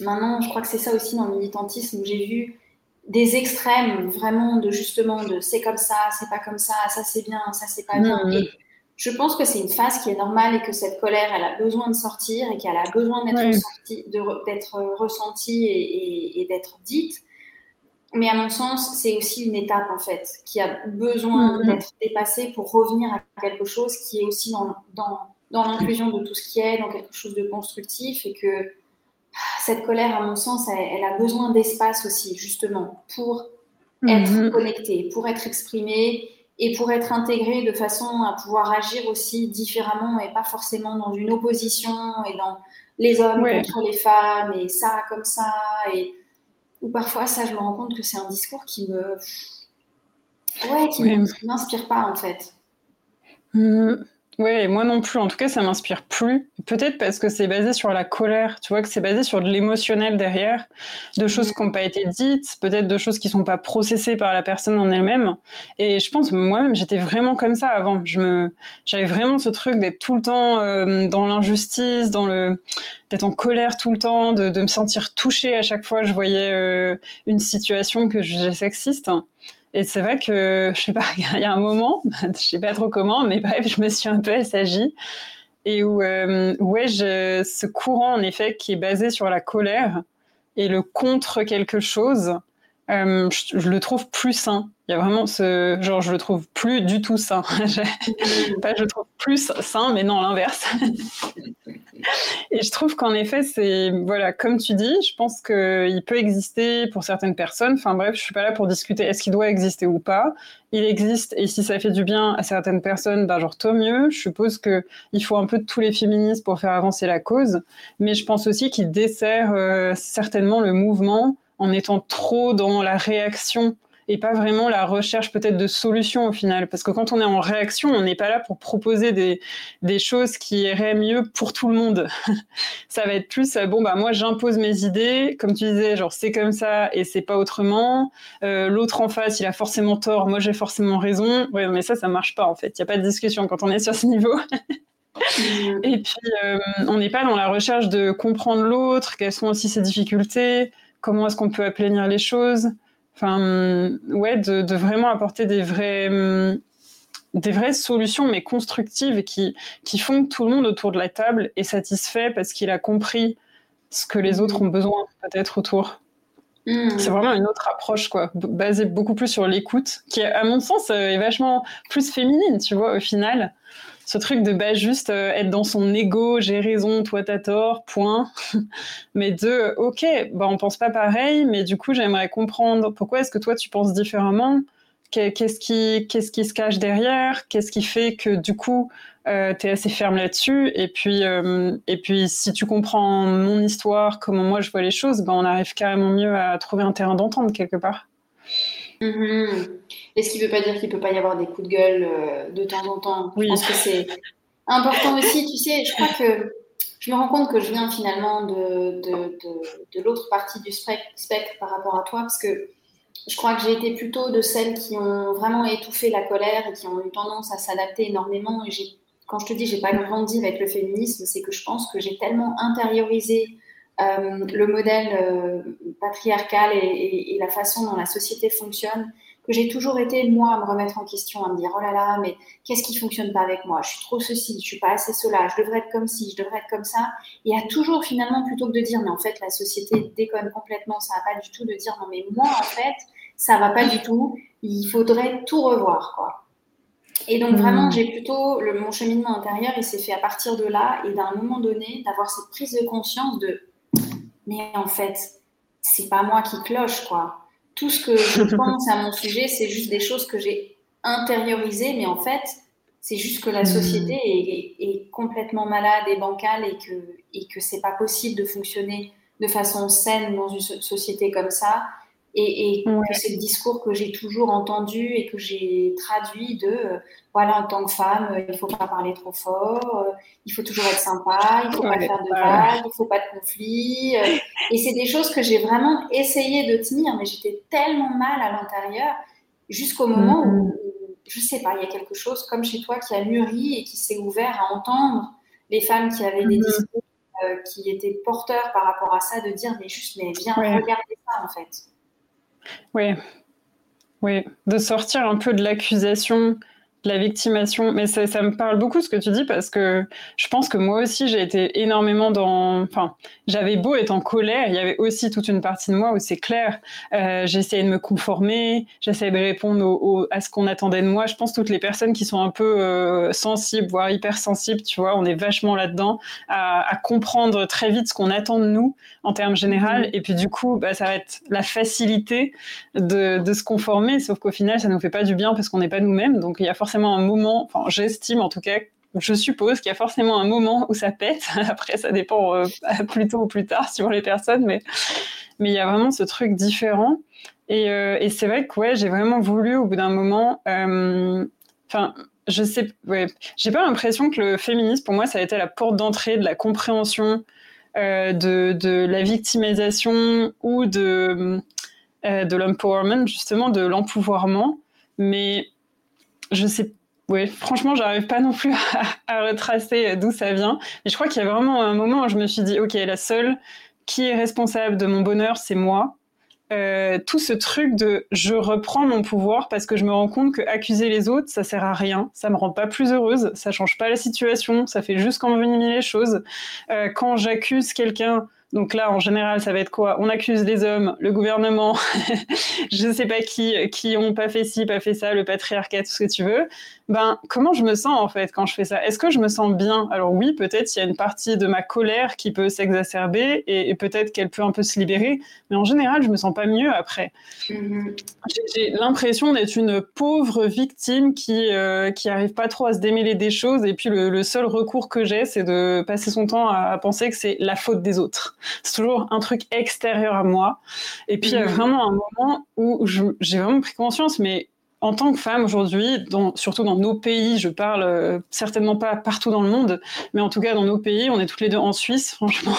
Maintenant, je crois que c'est ça aussi dans le militantisme où j'ai vu des extrêmes vraiment de justement de c'est comme ça, c'est pas comme ça, ça c'est bien, ça c'est pas bien. Et je pense que c'est une phase qui est normale et que cette colère, elle a besoin de sortir et qu'elle a besoin d'être ressentie et, d'être dite. Mais à mon sens, c'est aussi une étape en fait qui a besoin mm-hmm. d'être dépassée pour revenir à quelque chose qui est aussi dans, dans, dans l'inclusion de tout ce qui est, dans quelque chose de constructif et que cette colère, à mon sens, elle, a besoin d'espace aussi, justement, pour être mm-hmm. connectée, pour être exprimée et pour être intégré de façon à pouvoir agir aussi différemment et pas forcément dans une opposition et dans les hommes contre les femmes et ça comme ça et ou parfois ça je me rends compte que c'est un discours qui me ouais qui m'inspire pas en fait. Mm. Oui, moi non plus. En tout cas, ça m'inspire plus. Peut-être parce que c'est basé sur la colère. Tu vois que c'est basé sur de l'émotionnel derrière, de choses qui n'ont pas été dites, peut-être de choses qui sont pas processées par la personne en elle-même. Et je pense moi-même, j'étais vraiment comme ça avant. Je me, j'avais vraiment ce truc d'être tout le temps euh, dans l'injustice, dans le, d'être en colère tout le temps, de, de, me sentir touchée à chaque fois que je voyais euh, une situation que je sexiste. Et c'est vrai que, je sais pas, il y a un moment, je sais pas trop comment, mais bref, je me suis un peu assagie. Et où, euh, ouais, ce courant, en effet, qui est basé sur la colère et le contre quelque chose, euh, je, le trouve plus sain. Il y a vraiment ce genre, je le trouve plus du tout sain. pas je le trouve plus sain, mais non, l'inverse. Et je trouve qu'en effet, c'est, voilà, comme tu dis, je pense qu'il peut exister pour certaines personnes. Enfin bref, je suis pas là pour discuter est-ce qu'il doit exister ou pas. Il existe, et si ça fait du bien à certaines personnes, ben genre tant mieux. Je suppose qu'il faut un peu de tous les féministes pour faire avancer la cause. Mais je pense aussi qu'il dessert euh, certainement le mouvement en étant trop dans la réaction et pas vraiment la recherche peut-être de solutions au final. Parce que quand on est en réaction, on n'est pas là pour proposer des, des choses qui iraient mieux pour tout le monde. ça va être plus, bon, bah moi j'impose mes idées, comme tu disais, genre c'est comme ça et c'est pas autrement. Euh, l'autre en face, il a forcément tort, moi j'ai forcément raison. Oui, mais ça, ça marche pas en fait. Il n'y a pas de discussion quand on est sur ce niveau. et puis, euh, on n'est pas dans la recherche de comprendre l'autre, quelles sont aussi ses difficultés, comment est-ce qu'on peut aplanir les choses. Enfin, ouais, de, vraiment apporter des vrais, des vraies solutions, mais constructives, qui, qui font que tout le monde autour de la table est satisfait parce qu'il a compris ce que les autres ont besoin peut-être autour. Mmh. C'est vraiment une autre approche, quoi, basée beaucoup plus sur l'écoute, qui, à mon sens, euh, est vachement plus féminine, tu vois, au final ce truc de bah, juste euh, être dans son ego, j'ai raison, toi t'as tort, point. mais de, ok, bah, on pense pas pareil, mais du coup j'aimerais comprendre pourquoi est-ce que toi tu penses différemment, qu'est-ce qui, qu'est-ce qui se cache derrière, qu'est-ce qui fait que du coup euh, tu es assez ferme là-dessus, et puis, euh, et puis si tu comprends mon histoire, comment moi je vois les choses, bah, on arrive carrément mieux à trouver un terrain d'entente quelque part. Mm-hmm. Et ce qui ne veut pas dire qu'il ne peut pas y avoir des coups de gueule euh, de temps en temps? Je pense que c'est important aussi. Tu sais, je crois que je me rends compte que je viens finalement de, de, de, l'autre partie du spectre par rapport à toi, parce que je crois que j'ai été plutôt de celles qui ont vraiment étouffé la colère et qui ont eu tendance à s'adapter énormément. Et quand je te dis j'ai pas grandi avec le féminisme, c'est que je pense que j'ai tellement intériorisé euh, le modèle euh, patriarcal et, et, la façon dont la société fonctionne que j'ai toujours été, moi, à me remettre en question, à me dire, oh là là, mais qu'est-ce qui fonctionne pas avec moi? Je suis trop ceci, je suis pas assez cela, je devrais être comme ci, je devrais être comme ça. Et à toujours, finalement, plutôt que de dire, mais en fait, la société déconne complètement, ça va pas du tout, de dire, non, mais moi, en fait, ça va pas du tout, il faudrait tout revoir, quoi. Et donc, vraiment, hmm. j'ai plutôt, le, mon cheminement intérieur, il s'est fait à partir de là, et d'un moment donné, d'avoir cette prise de conscience de, mais en fait, c'est pas moi qui cloche, quoi tout ce que je pense à mon sujet, c'est juste des choses que j'ai intériorisées, mais en fait, c'est juste que la hmm. société est, complètement malade et bancale et que, et que c'est pas possible de fonctionner de façon saine dans une société comme ça et, et que c'est le discours que j'ai toujours entendu et que j'ai traduit de euh, voilà en tant que femme euh, il faut pas parler trop fort euh, il faut toujours être sympa il faut pas faire de vagues il faut pas de conflit et c'est des choses que j'ai vraiment essayé de tenir mais j'étais tellement mal à l'intérieur jusqu'au moment où, mm-hmm. je sais pas il y a quelque chose comme chez toi qui a mûri et qui s'est ouvert à entendre les femmes qui avaient des mm-hmm. discours qui étaient porteurs par rapport à ça de dire mais juste mais viens regarder ça en fait oui, oui, de sortir un peu de l'accusation la victimation, mais ça, ça, me parle beaucoup ce que tu dis parce que je pense que moi aussi j'ai été énormément dans. Enfin, j'avais beau être en colère, il y avait aussi toute une partie de moi où c'est clair. Euh, j'essayais de me conformer, j'essayais de répondre au, à ce qu'on attendait de moi. Je pense toutes les personnes qui sont un peu euh, sensibles, voire hypersensibles, tu vois, on est vachement là-dedans à, à, comprendre très vite ce qu'on attend de nous en termes général. Mmh. Et puis du coup, bah, ça va être la facilité de, de se conformer, sauf qu'au final, ça nous fait pas du bien parce qu'on n'est pas nous-mêmes. Donc il y a forcément un moment, enfin j'estime en tout cas, je suppose qu'il y a forcément un moment où ça pète. Après, ça dépend euh, plus tôt ou plus tard suivant les personnes, mais mais il y a vraiment ce truc différent. Et, euh, c'est vrai que ouais, j'ai vraiment voulu au bout d'un moment. Euh, enfin, je sais, ouais, j'ai pas l'impression que le féminisme, pour moi, ça a été la porte d'entrée de la compréhension de, de, la victimisation ou de, de l'empowerment, justement, de l'empouvoirment. Mais je sais oui, franchement, j'arrive pas non plus à, retracer d'où ça vient. Mais je crois qu'il y a vraiment un moment où je me suis dit, ok, la seule qui est responsable de mon bonheur, c'est moi. Euh, tout ce truc de je reprends mon pouvoir parce que je me rends compte que accuser les autres, ça sert à rien, ça me rend pas plus heureuse, ça change pas la situation, ça fait juste qu'envenimer les choses. Euh, quand j'accuse quelqu'un donc là, en général, ça va être quoi? On accuse les hommes, le gouvernement, je ne sais pas qui, qui ont pas fait ci, pas fait ça, le patriarcat, tout ce que tu veux. Ben, comment je me sens en fait quand je fais ça? Est-ce que je me sens bien? Alors oui, peut-être il y a une partie de ma colère qui peut s'exacerber et, peut-être qu'elle peut un peu se libérer, mais en général, je me sens pas mieux après. Mm-hmm. J'ai l'impression d'être une pauvre victime qui euh, qui arrive pas trop à se démêler des choses et puis le, seul recours que j'ai, c'est de passer son temps à, à penser que c'est la faute des autres. C'est toujours un truc extérieur à moi. Et puis, il y a mmh. vraiment un moment où j'ai vraiment pris conscience, mais en tant que femme aujourd'hui, surtout dans nos pays, je parle euh, certainement pas partout dans le monde, mais en tout cas dans nos pays, on est toutes les deux en Suisse, franchement,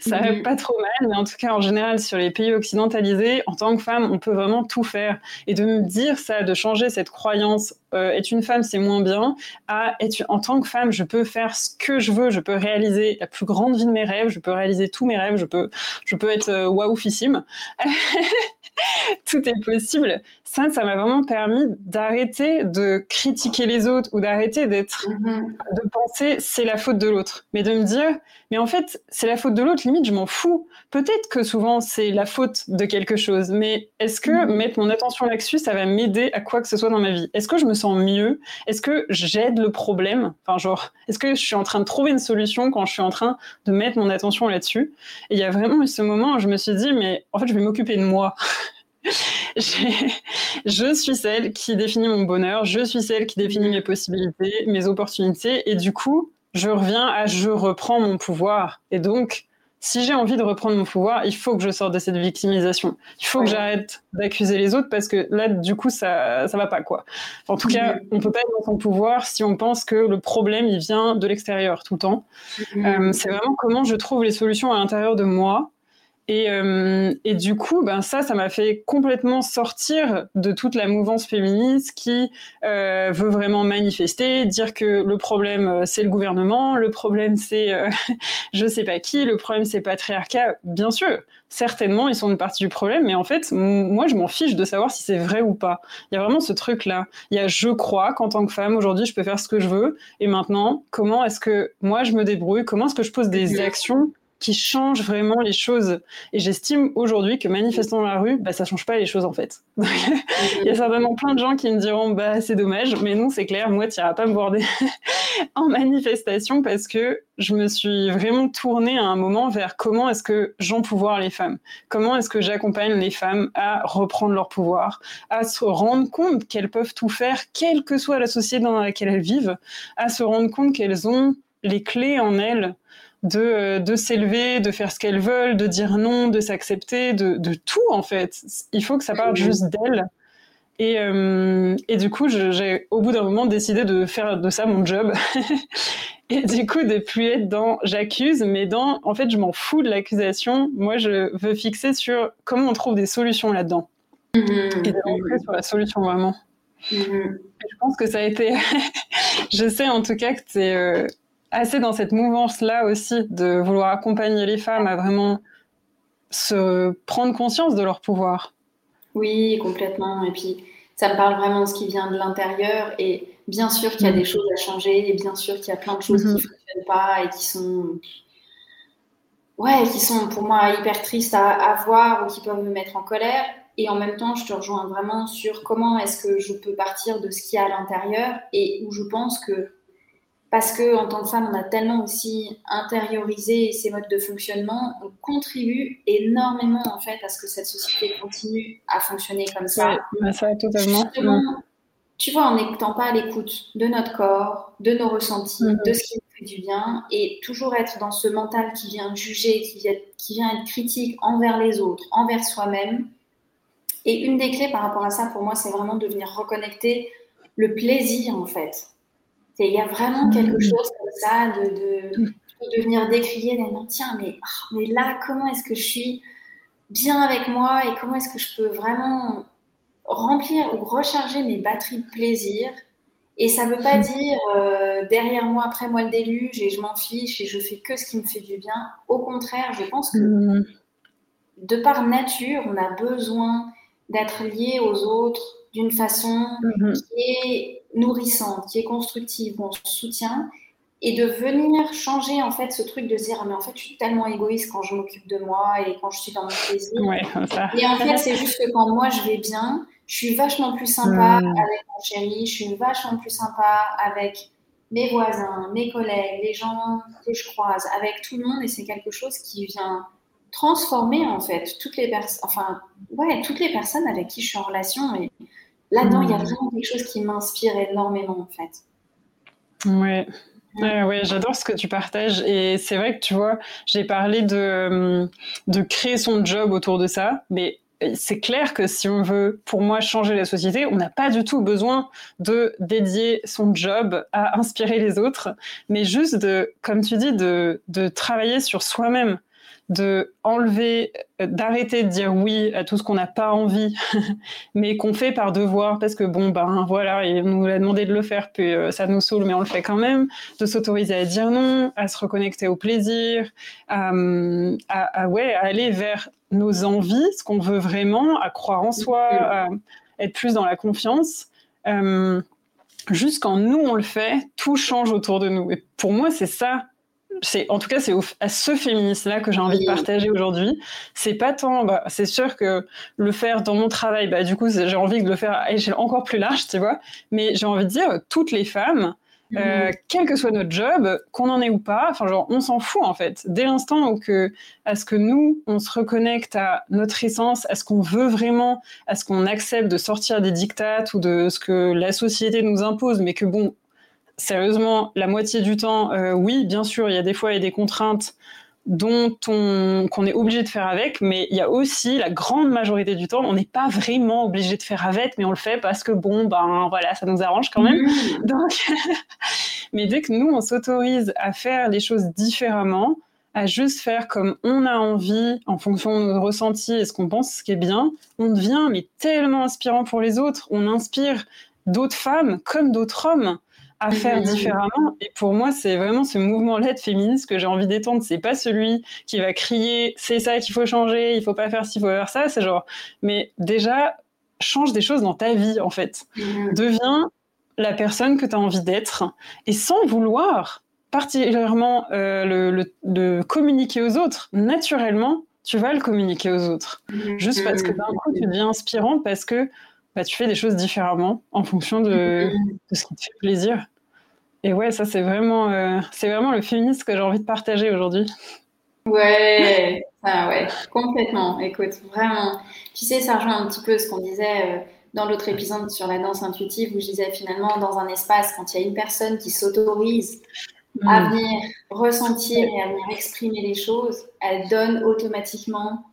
ça va mmh. pas trop mal, mais en tout cas en général sur les pays occidentalisés, en tant que femme, on peut vraiment tout faire. Et de me dire ça, de changer cette croyance, euh, être une femme c'est moins bien, à être en tant que femme, je peux faire ce que je veux, je peux réaliser la plus grande vie de mes rêves, je peux réaliser tous mes rêves, je peux, je peux être euh, waouhfissime. tout est possible. Ça, ça m'a vraiment permis d'arrêter de critiquer les autres ou d'arrêter d'être, mm-hmm. de penser c'est la faute de l'autre, mais de me dire mais en fait c'est la faute de l'autre. Limite, je m'en fous. Peut-être que souvent c'est la faute de quelque chose, mais est-ce que mm-hmm. mettre mon attention là-dessus, ça va m'aider à quoi que ce soit dans ma vie? Est-ce que je me sens mieux? Est-ce que j'aide le problème? Enfin, genre, est-ce que je suis en train de trouver une solution quand je suis en train de mettre mon attention là-dessus? Et il y a vraiment eu ce moment où je me suis dit mais en fait, je vais m'occuper de moi. je suis celle qui définit mon bonheur, je suis celle qui définit mes possibilités, mes opportunités, et du coup, je reviens à je reprends mon pouvoir. Et donc, si j'ai envie de reprendre mon pouvoir, il faut que je sorte de cette victimisation. Il faut que j'arrête d'accuser les autres parce que là, du coup, ça, ça va pas, quoi. En tout cas, on peut pas être dans son pouvoir si on pense que le problème, il vient de l'extérieur tout le temps. Euh, c'est vraiment comment je trouve les solutions à l'intérieur de moi et, euh, et, du coup, ben ça, ça m'a fait complètement sortir de toute la mouvance féministe qui euh, veut vraiment manifester, dire que le problème euh, c'est le gouvernement, le problème c'est euh, je sais pas qui, le problème c'est patriarcat. Bien sûr, certainement ils sont une partie du problème, mais en fait, moi je m'en fiche de savoir si c'est vrai ou pas. Il y a vraiment ce truc là. Il y a je crois qu'en tant que femme aujourd'hui je peux faire ce que je veux, et maintenant comment est-ce que moi je me débrouille, comment est-ce que je pose des actions qui change vraiment les choses. Et j'estime aujourd'hui que manifester dans la rue, bah, ça change pas les choses en fait. Il y a certainement plein de gens qui me diront bah c'est dommage, mais non c'est clair, moi tu n'iras pas me voir en manifestation parce que je me suis vraiment tournée à un moment vers comment est-ce que j'en pouvoir les femmes, comment est-ce que j'accompagne les femmes à reprendre leur pouvoir, à se rendre compte qu'elles peuvent tout faire, quelle que soit la société dans laquelle elles vivent, à se rendre compte qu'elles ont les clés en elles de, euh, de s'élever, de faire ce qu'elles veulent, de dire non, de s'accepter, de, de, tout en fait. Il faut que ça parte juste d'elles. Et, euh, et, du coup, j'ai au bout d'un moment décidé de faire de ça mon job. et du coup, de plus être dans j'accuse, mais dans en fait, je m'en fous de l'accusation. Moi, je veux fixer sur comment on trouve des solutions là-dedans. Mm-hmm. Et de rentrer sur la solution vraiment. Mm-hmm. Je pense que ça a été. je sais en tout cas que c'est. Euh, assez dans cette mouvance-là aussi de vouloir accompagner les femmes à vraiment se prendre conscience de leur pouvoir. Oui, complètement. Et puis, ça me parle vraiment de ce qui vient de l'intérieur. Et Bien sûr qu'il y a des choses à changer et bien sûr qu'il y a plein de choses qui ne mhm. fonctionnent pas et qui sont, ouais, qui sont pour moi hyper tristes à, à, voir ou qui peuvent me mettre en colère. Et en même temps, je te rejoins vraiment sur comment est-ce que je peux partir de ce qu'il y a à l'intérieur et où je pense que parce que en tant que femme, on a tellement aussi intériorisé ces modes de fonctionnement, on contribue énormément en fait à ce que cette société continue à fonctionner comme ça. Ouais, bah, ça totalement. tu vois, en n'écoutant pas à l'écoute de notre corps, de nos ressentis, mm-hmm. de ce qui nous fait du bien, et toujours être dans ce mental qui vient juger, qui vient, qui vient être critique envers les autres, envers soi-même. Et une des clés par rapport à ça, pour moi, c'est vraiment de venir reconnecter le plaisir en fait il y a vraiment quelque mm. chose comme ça de, de, venir décrier, de tiens, mais, oh, mais là, comment est-ce que je suis bien avec moi et comment est-ce que je peux vraiment remplir ou recharger mes batteries de plaisir? Et ça ne veut pas mm. dire euh, derrière moi, après moi le déluge et je m'en fiche et je fais que ce qui me fait du bien. Au contraire, je pense que mm. de par nature, on a besoin d'être lié aux autres d'une façon mm-hmm. qui est nourrissante, qui est constructive, où on se soutient, et de venir changer en fait ce truc de dire ah, mais en fait je suis tellement égoïste quand je m'occupe de moi et quand je suis dans mon plaisir. Et en fait c'est juste que quand moi je vais bien, je suis vachement plus sympa hmm. avec mon chéri, je suis vachement plus sympa avec mes voisins, mes collègues, les gens que je croise, avec tout le monde et c'est quelque chose qui vient transformer en fait toutes les personnes, enfin ouais toutes les personnes avec qui je suis en relation et Là-dedans, il y a hmm. vraiment quelque chose qui m'inspire énormément, en fait. Ouais. Ouais, j'adore ce que tu partages. Et c'est vrai que tu vois, j'ai parlé de, hum, de créer son job autour de ça, mais c'est clair que si on veut, pour moi, changer la société, on n'a pas du tout besoin de dédier son job à inspirer les autres, mais juste de, comme tu dis, de, de travailler sur soi-même de enlever, euh, d'arrêter de dire oui à tout ce qu'on n'a pas envie, mais qu'on fait par devoir parce que bon ben voilà, il nous a demandé de le faire, puis euh, ça nous saoule, mais on le fait quand même. De s'autoriser à dire non, à se reconnecter au plaisir, à, ouais, à aller vers nos envies, ce qu'on veut vraiment, à croire en soi, à être plus dans la confiance. Euh, juste quand nous on le fait, tout change autour de nous. Et pour moi, c'est ça c'est en tout cas c'est à ce féministe là que j'ai envie de partager aujourd'hui. C'est pas tant bah, c'est sûr que le faire dans mon travail bah du coup j'ai envie de le faire à échelle encore plus large tu vois. Mais j'ai envie de dire toutes les femmes euh, quel que soit notre job, qu'on en ait ou pas, enfin genre on s'en fout en fait. Dès l'instant où que, à ce que nous on se reconnecte à notre essence, à ce qu'on veut vraiment, à ce qu'on accepte de sortir des dictates ou de ce que la société nous impose, mais que bon sérieusement, la moitié du temps, euh, oui, bien sûr, il y a des fois il y a des contraintes dont on qu'on est obligé de faire avec, mais il y a aussi la grande majorité du temps, on n'est pas vraiment obligé de faire avec, mais on le fait parce que bon, ben voilà, ça nous arrange quand même. Mmh. Donc, mais dès que nous on s'autorise à faire les choses différemment, à juste faire comme on a envie en fonction de nos ressentis et ce qu'on pense ce qui est bien, on devient mais tellement inspirant pour les autres. On inspire d'autres femmes comme d'autres hommes à faire différemment. Et pour moi, c'est vraiment ce mouvement-là de féministe que j'ai envie d'étendre. C'est pas celui qui va crier c'est ça qu'il faut changer, il faut pas faire ci, il faut faire ça. C'est genre, mais déjà, change des choses dans ta vie, en fait. Deviens la personne que tu as envie d'être et sans vouloir particulièrement euh, le, le, communiquer aux autres. Naturellement, tu vas le communiquer aux autres. Juste parce que d'un coup, tu deviens inspirante parce que bah, tu fais des choses différemment en fonction de, ce qui te fait plaisir. Et ouais, ça, c'est vraiment, euh, c'est vraiment le féminisme que j'ai envie de partager aujourd'hui. Ouais, ça, ouais, complètement. Écoute, vraiment. Tu sais, ça rejoint un petit peu ce qu'on disait euh, dans l'autre épisode sur la danse intuitive où je disais finalement, dans un espace, quand il y a une personne qui s'autorise à mm. venir ressentir et à venir exprimer les choses, elle donne automatiquement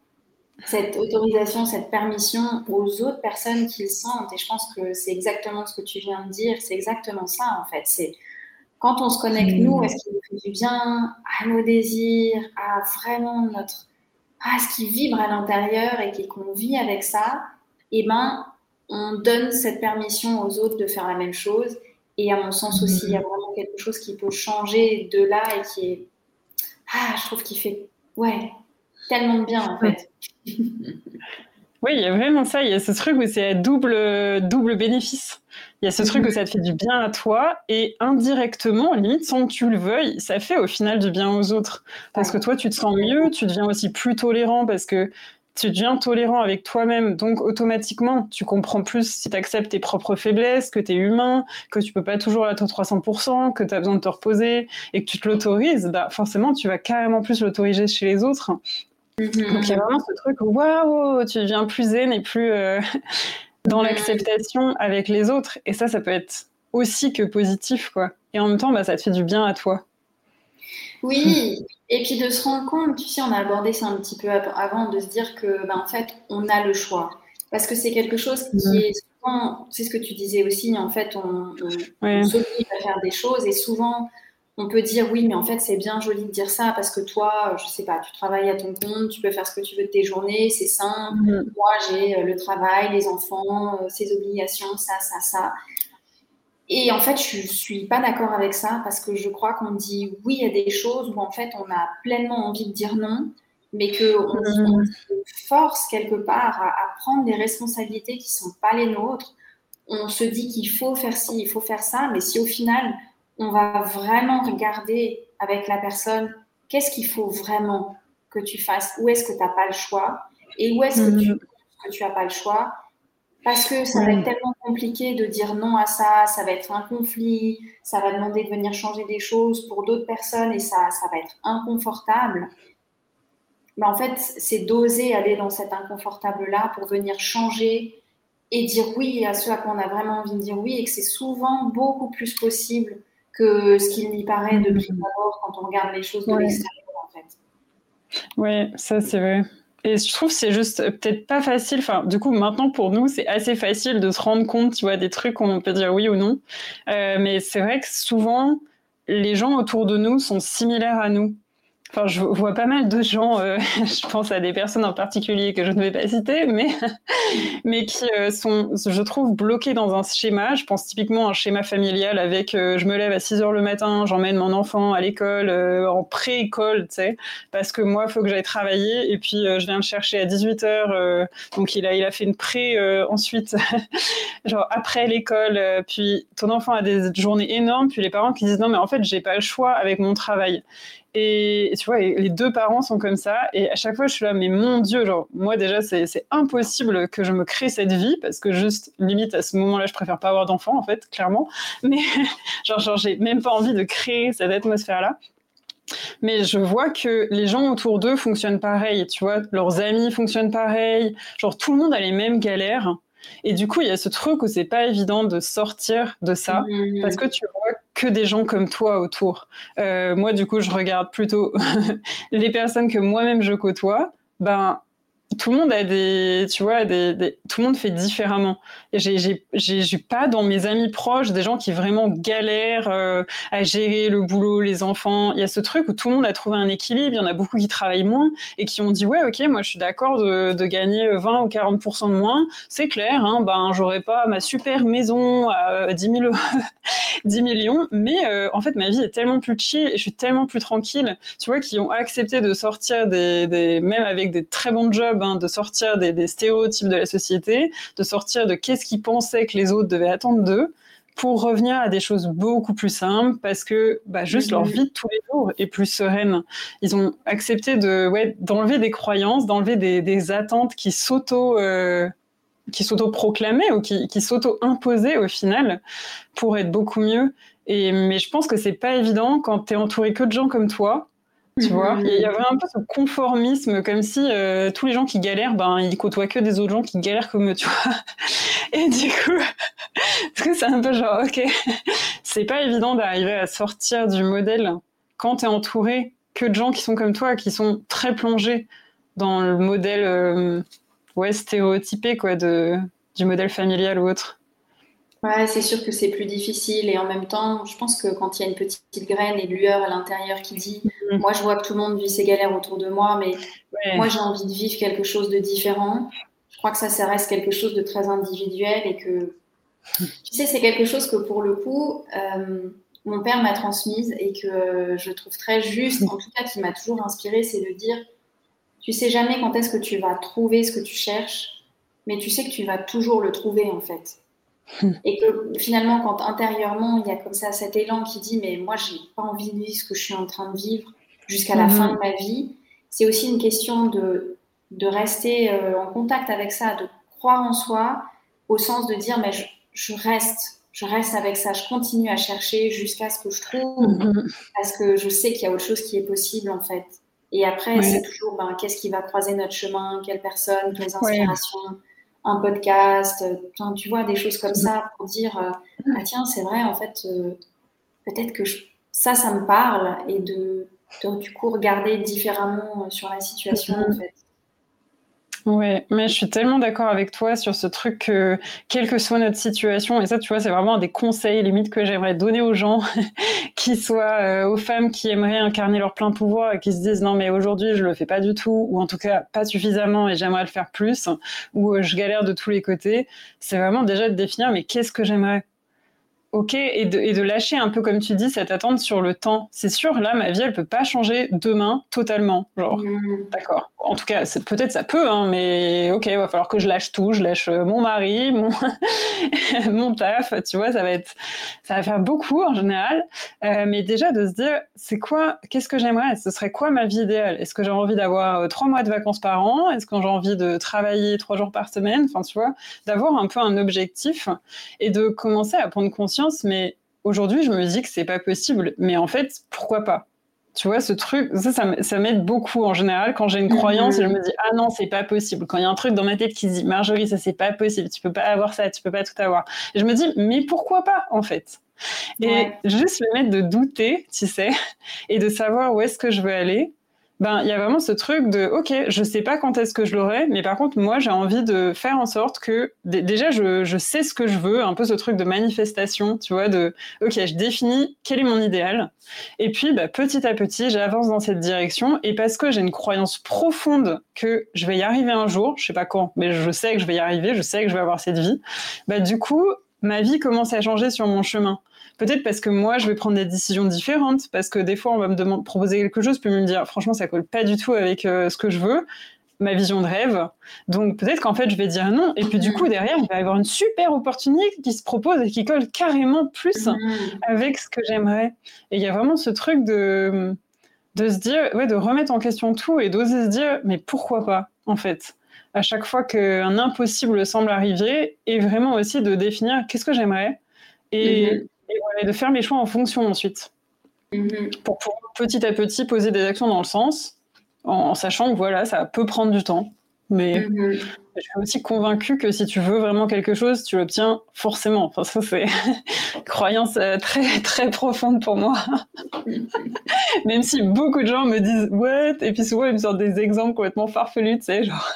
cette autorisation, cette permission aux autres personnes qui le sentent. Et je pense que c'est exactement ce que tu viens de dire. C'est exactement ça, en fait. C'est quand on se connecte, nous, à ce qui nous fait du bien, à nos désirs, à vraiment notre. à ce qui vibre à l'intérieur et qu'on vit avec ça, et eh ben, on donne cette permission aux autres de faire la même chose. Et à mon sens aussi, il y a vraiment quelque chose qui peut changer de là et qui est. Ah, je trouve qu'il fait. Ouais, tellement de bien, en fait. Oui, il y a vraiment ça. Il y a ce truc où c'est double, double bénéfice. Il y a ce truc où ça te fait du bien à toi et indirectement, limite sans que tu le veuilles, ça fait au final du bien aux autres. Parce que toi, tu te sens mieux, tu deviens aussi plus tolérant parce que tu deviens tolérant avec toi-même. Donc, automatiquement, tu comprends plus si tu acceptes tes propres faiblesses, que tu es humain, que tu peux pas toujours être à 300%, que tu as besoin de te reposer et que tu te l'autorises. Bah, forcément, tu vas carrément plus l'autoriser chez les autres. Mm-hmm. Donc, il y a vraiment ce truc waouh, tu deviens plus zen et plus euh, dans l'acceptation avec les autres. Et ça, ça peut être aussi que positif, quoi. Et en même temps, bah, ça te fait du bien à toi. Oui, et puis de se rendre compte, tu sais, on a abordé ça un petit peu avant, de se dire que, ben, en fait, on a le choix. Parce que c'est quelque chose qui est souvent, c'est ce que tu disais aussi, en fait, on, on, à faire des choses et souvent, on peut dire oui, mais en fait, c'est bien joli de dire ça parce que toi, je sais pas, tu travailles à ton compte, tu peux faire ce que tu veux de tes journées, c'est simple. Mm. Moi, j'ai euh, le travail, les enfants, euh, ces obligations, ça, ça, ça. Et en fait, je suis pas d'accord avec ça parce que je crois qu'on dit oui à des choses où en fait on a pleinement envie de dire non, mais qu'on on mm. se force quelque part à, prendre des responsabilités qui sont pas les nôtres. On se dit qu'il faut faire ci, il faut faire ça, mais si au final on va vraiment regarder avec la personne qu'est-ce qu'il faut vraiment que tu fasses, où est-ce que tu n'as pas le choix et où est-ce que tu que tu n'as pas le choix. Parce que ça va être tellement compliqué de dire non à ça, ça va être un conflit, ça va demander de venir changer des choses pour d'autres personnes et ça, ça va être inconfortable. Mais en fait, c'est d'oser aller dans cet inconfortable-là pour venir changer et dire oui à ce à quoi on a vraiment envie de dire oui et que c'est souvent beaucoup plus possible que ce qu'il n'y paraît de prime abord quand on regarde les choses de l'extérieur en fait. Oui, ça c'est vrai. Et je trouve que c'est juste peut-être pas facile. Enfin, du coup, maintenant pour nous, c'est assez facile de se rendre compte, tu vois, des trucs où on peut dire oui ou non. Euh, mais c'est vrai que souvent, les gens autour de nous sont similaires à nous. Enfin, je vois pas mal de gens, euh, je pense à des personnes en particulier que je ne vais pas citer, mais, mais qui euh, sont, je trouve, bloqués dans un schéma. Je pense typiquement à un schéma familial avec euh, je me lève à 6 heures le matin, j'emmène mon enfant à l'école, en pré-école, tu sais, parce que moi, il faut que j'aille travailler, et puis je viens le chercher à 18 heures. donc, il a, il a fait une pré ensuite, genre après l'école, puis ton enfant a des journées énormes, puis les parents qui disent non, mais en fait, j'ai pas le choix avec mon travail. Et, tu vois, les deux parents sont comme ça. Et à chaque fois, je suis là, mais mon Dieu, genre, moi déjà, c'est impossible que je me crée cette vie parce que juste, limite, à ce moment-là, je préfère pas avoir d'enfant, en fait, clairement. Mais genre, genre j'ai même pas envie de créer cette atmosphère-là. Mais je vois que les gens autour d'eux fonctionnent pareil, tu vois, leurs amis fonctionnent pareil, genre tout le monde a les mêmes galères. Et du coup, il y a ce truc où c'est pas évident de sortir de ça mmh. parce que tu vois que des gens comme toi autour. Euh, moi, du coup, je regarde plutôt les personnes que moi-même je côtoie. Ben, tout le monde a des, tu vois, tout le monde fait différemment. J'ai pas dans mes amis proches des gens qui vraiment galèrent euh, à gérer le boulot, les enfants. Il y a ce truc où tout le monde a trouvé un équilibre. Il y en a beaucoup qui travaillent moins et qui ont dit ouais, ok, moi je suis d'accord de, gagner 20 ou 40% de moins. C'est clair, hein, ben j'aurai pas ma super maison à 10 000, 10 millions, mais euh, en fait ma vie est tellement plus chill et je suis tellement plus tranquille. Tu vois, qui ont accepté de sortir des même avec des très bons jobs Hein, de sortir des, stéréotypes de la société, de sortir de qu'est-ce qu'ils pensaient que les autres devaient attendre d'eux, pour revenir à des choses beaucoup plus simples, parce que bah, juste leur vie de tous les jours est plus sereine. Ils ont accepté de ouais, d'enlever des croyances, d'enlever des, attentes qui s'auto euh, qui s'auto-proclamaient ou qui, qui s'auto-imposaient au final pour être beaucoup mieux. Et, mais je pense que c'est pas évident quand tu es entouré que de gens comme toi, tu vois, il y avait un peu ce conformisme, comme si euh, tous les gens qui galèrent, ben, ils côtoient que des autres gens qui galèrent comme eux, tu vois. Et du coup, parce que c'est un peu genre, ok, c'est pas évident d'arriver à sortir du modèle quand tu es entouré que de gens qui sont comme toi, qui sont très plongés dans le modèle euh, ouais, stéréotypé quoi, de, du modèle familial ou autre. Ouais, c'est sûr que c'est plus difficile et en même temps, je pense que quand il y a une petite graine et de lueur à l'intérieur qui dit mm. Moi, je vois que tout le monde vit ses galères autour de moi, mais moi, j'ai envie de vivre quelque chose de différent. Je crois que ça, ça reste quelque chose de très individuel et que, tu sais, c'est quelque chose que pour le coup, euh, mon père m'a transmise et que je trouve très juste, en tout cas qui m'a toujours inspiré, c'est de dire Tu sais jamais quand est-ce que tu vas trouver ce que tu cherches mais tu sais que tu vas toujours le trouver en fait. Hmm. Et que finalement, quand intérieurement, il y a comme ça cet élan qui dit Mais moi, j'ai pas envie de vivre ce que je suis en train de vivre jusqu'à la fin hmm. de ma vie, c'est aussi une question de, de rester euh, en contact avec ça, de croire en soi, au sens de dire Mais je, reste, je reste avec ça, je continue à chercher jusqu'à ce que je trouve, hmm. parce que je sais qu'il y a autre chose qui est possible en fait. Et après, c'est toujours ben, qu'est-ce qui va croiser notre chemin, quelle personne, quelles inspirations un podcast, euh, tu vois, des choses comme ça pour dire euh, ah tiens, c'est vrai, en fait, euh, peut-être que ça, ça me parle et de, du coup regarder différemment sur la situation en fait. Oui, mais je suis tellement d'accord avec toi sur ce truc que, quelle que soit notre situation, et ça, tu vois, c'est vraiment un des conseils limites que j'aimerais donner aux gens, qui soient euh, aux femmes qui aimeraient incarner leur plein pouvoir et qui se disent non, mais aujourd'hui, je le fais pas du tout, ou en tout cas pas suffisamment et j'aimerais le faire plus, ou euh, je galère de tous les côtés. C'est vraiment déjà de définir, mais qu'est-ce que j'aimerais Ok, et de, lâcher un peu, comme tu dis, cette attente sur le temps. C'est sûr, là, ma vie, elle peut pas changer demain totalement. Genre, mmh. d'accord. En tout cas, peut-être ça peut, hein, mais ok, il va falloir que je lâche tout. Je lâche euh, mon mari, mon, mon taf, tu vois, ça va être, ça va faire beaucoup en général. Euh, mais déjà, de se dire, c'est quoi, qu'est-ce que j'aimerais? Ce serait quoi ma vie idéale? Est-ce que j'ai envie d'avoir euh, trois mois de vacances par an? Est-ce que j'ai envie de travailler trois jours par semaine? Enfin, tu vois, d'avoir un peu un objectif et de commencer à prendre conscience mais aujourd'hui, je me dis que c'est pas possible. Mais en fait, pourquoi pas? Tu vois, ce truc, ça, ça, m'aide beaucoup en général. Quand j'ai une croyance, je me dis, ah non, c'est pas possible. Quand il y a un truc dans ma tête qui dit, Marjorie, ça, c'est pas possible. Tu peux pas avoir ça, tu peux pas tout avoir. Et je me dis, mais pourquoi pas, en fait? Et juste le mettre de douter, tu sais, et de savoir où est-ce que je veux aller ben il y a vraiment ce truc de ok je sais pas quand est-ce que je l'aurai mais par contre moi j'ai envie de faire en sorte que déjà je, je, sais ce que je veux un peu ce truc de manifestation tu vois de ok je définis quel est mon idéal. Et puis bah, petit à petit j'avance dans cette direction. Et parce que j'ai une croyance profonde que je vais y arriver un jour je sais pas quand mais je sais que je vais y arriver je sais que je vais avoir cette vie bah du coup ma vie commence à changer sur mon chemin Peut-être parce que moi, je vais prendre des décisions différentes, parce que des fois, on va me demander, proposer quelque chose, puis me dire, franchement, ça colle pas du tout avec euh, ce que je veux, ma vision de rêve. Donc peut-être qu'en fait, je vais dire non. Et puis du coup, derrière, il va y avoir une super opportunité qui se propose et qui colle carrément plus mm. avec ce que j'aimerais. Et il y a vraiment ce truc de, de se dire, ouais, de remettre en question tout et d'oser se dire, mais pourquoi pas, en fait? À chaque fois qu'un impossible semble arriver, et vraiment aussi de définir qu'est-ce que j'aimerais, et, mm-hmm et, de faire mes choix en fonction ensuite. Mhm. Pour pouvoir petit à petit poser des actions dans le sens, en, sachant que voilà, ça peut prendre du temps. Mais mhm. je suis aussi convaincue que si tu veux vraiment quelque chose, tu l'obtiens forcément. Enfin, ça, c'est une croyance euh, très, très profonde pour moi. Même si beaucoup de gens me disent What Et puis souvent, ils me sortent des exemples complètement farfelus, tu sais, genre,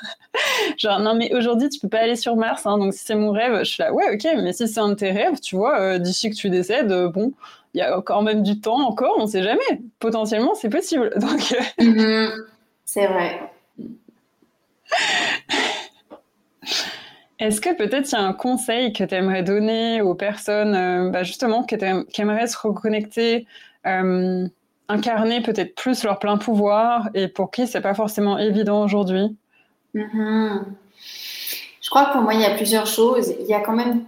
genre non, mais aujourd'hui, tu peux pas aller sur Mars, hein, donc si c'est mon rêve, je suis là, ouais, ok, mais si c'est un de tes rêves, tu vois, euh, d'ici que tu décèdes, euh, bon, il y a quand même du temps encore, on sait jamais. Potentiellement, c'est possible. Donc, mhm. c'est vrai. Est-ce que peut-être il y a un conseil que tu aimerais donner aux personnes, euh, bah, justement, qui, aimeraient se reconnecter, euh, incarner peut-être plus leur plein pouvoir et pour qui c'est pas forcément évident aujourd'hui? Mm-hmm. Je crois que pour moi, il y a plusieurs choses. Il y a quand même,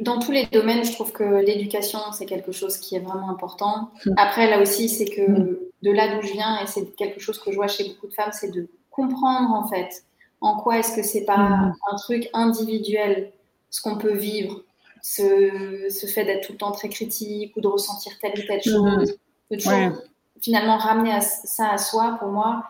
dans tous les domaines, je trouve que l'éducation, c'est quelque chose qui est vraiment important. Mm. Après, là aussi, c'est que mm. de là d'où je viens, et c'est quelque chose que je vois chez beaucoup de femmes, c'est de comprendre en fait en quoi est-ce que c'est pas mm. un truc individuel, ce qu'on peut vivre, ce, ce fait d'être tout le temps très critique ou de ressentir telle ou telle chose, de toujours finalement ramener ça à soi pour moi,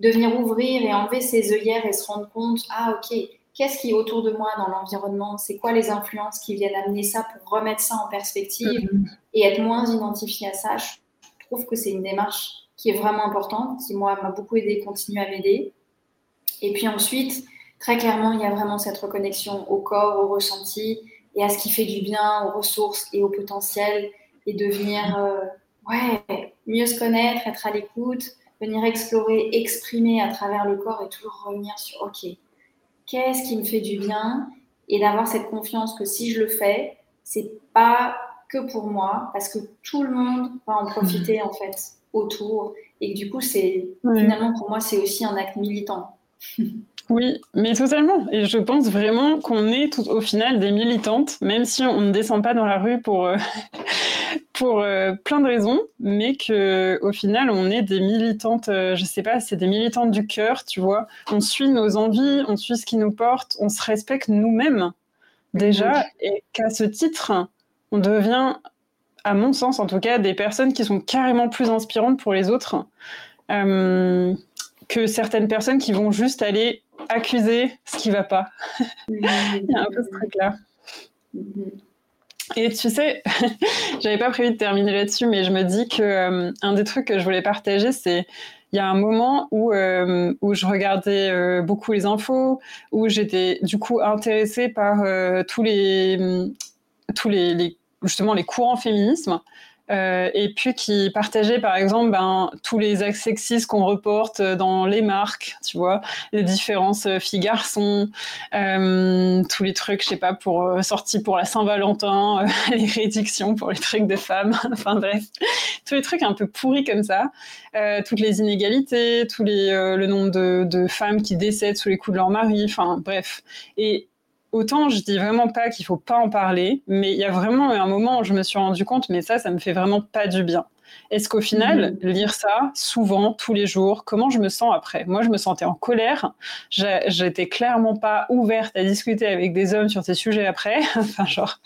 de venir ouvrir et enlever ses œillères et se rendre compte, ah ok, qu'est-ce qui est autour de moi dans l'environnement, c'est quoi les influences qui viennent amener ça pour remettre ça en perspective mm. et être moins identifié à ça? Je trouve que c'est une démarche qui est vraiment importante, qui moi m'a beaucoup aidé, continue à m'aider. Et puis ensuite, très clairement, il y a vraiment cette reconnexion au corps, au ressenti et à ce qui fait du bien, aux ressources et au potentiel et devenir euh, ouais, mieux se connaître, être à l'écoute, venir explorer, exprimer à travers le corps et toujours revenir sur OK, qu'est-ce qui me fait du bien et d'avoir cette confiance que si je le fais, c'est pas que pour moi parce que tout le monde va en profiter en fait autour. Et que du coup c'est finalement pour moi c'est aussi un acte militant Oui, mais totalement. Et je pense vraiment qu'on est tout, au final des militantes, même si on ne descend pas dans la rue pour, euh, pour euh, plein de raisons, mais que au final on est des militantes, euh, je sais pas, c'est des militantes du cœur, tu vois. On suit nos envies, on suit ce qui nous porte, on se respecte nous-mêmes déjà, et qu'à ce titre, on devient, à mon sens en tout cas, des personnes qui sont carrément plus inspirantes pour les autres que certaines personnes qui vont juste aller accuser ce qui va pas. Il y a un peu ce truc-là. Et tu sais, j'avais pas prévu de terminer là-dessus, mais je me dis que euh, un des trucs que je voulais partager, c'est il y a un moment où, euh, où je regardais euh, beaucoup les infos, où j'étais du coup intéressée par tous les tous les, justement les courants féminisme. Euh, et puis qui partageait par exemple ben, tous les actes sexistes qu'on reporte dans les marques, tu vois, les différences euh, filles-garçons, euh, tous les trucs, je sais pas, pour euh, sorties pour la Saint-Valentin, les réductions pour les trucs de femmes, enfin bref, tous les trucs un peu pourris comme ça, toutes les inégalités, tous les, le nombre de, de femmes qui décèdent sous les coups de leur mari, enfin bref. Et autant je dis vraiment pas qu'il faut pas en parler, mais il y a vraiment un moment où je me suis rendu compte, mais ça, ça me fait vraiment pas du bien. Est-ce qu'au final, mmh. lire ça, souvent, tous les jours, comment je me sens après? Moi, je me sentais en colère. J'étais clairement pas ouverte à discuter avec des hommes sur ces sujets après. enfin, genre,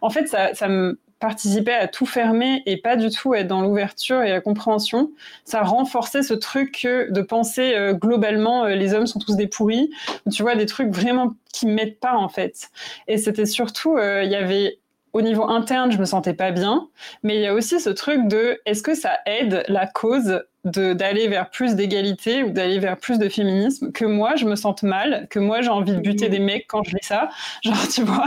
en fait, ça, ça me participer à tout fermer et pas du tout être dans l'ouverture et la compréhension, ça renforçait ce truc de penser euh, globalement euh, les hommes sont tous des pourris, tu vois, des trucs vraiment qui m'aident pas en fait. Et c'était surtout, euh, il y avait au niveau interne, je me sentais pas bien, mais il y a aussi ce truc de est-ce que ça aide la cause d'aller vers plus d'égalité ou d'aller vers plus de féminisme? Que moi je me sente mal, que moi j'ai envie de buter des mecs quand je lis ça, genre tu vois?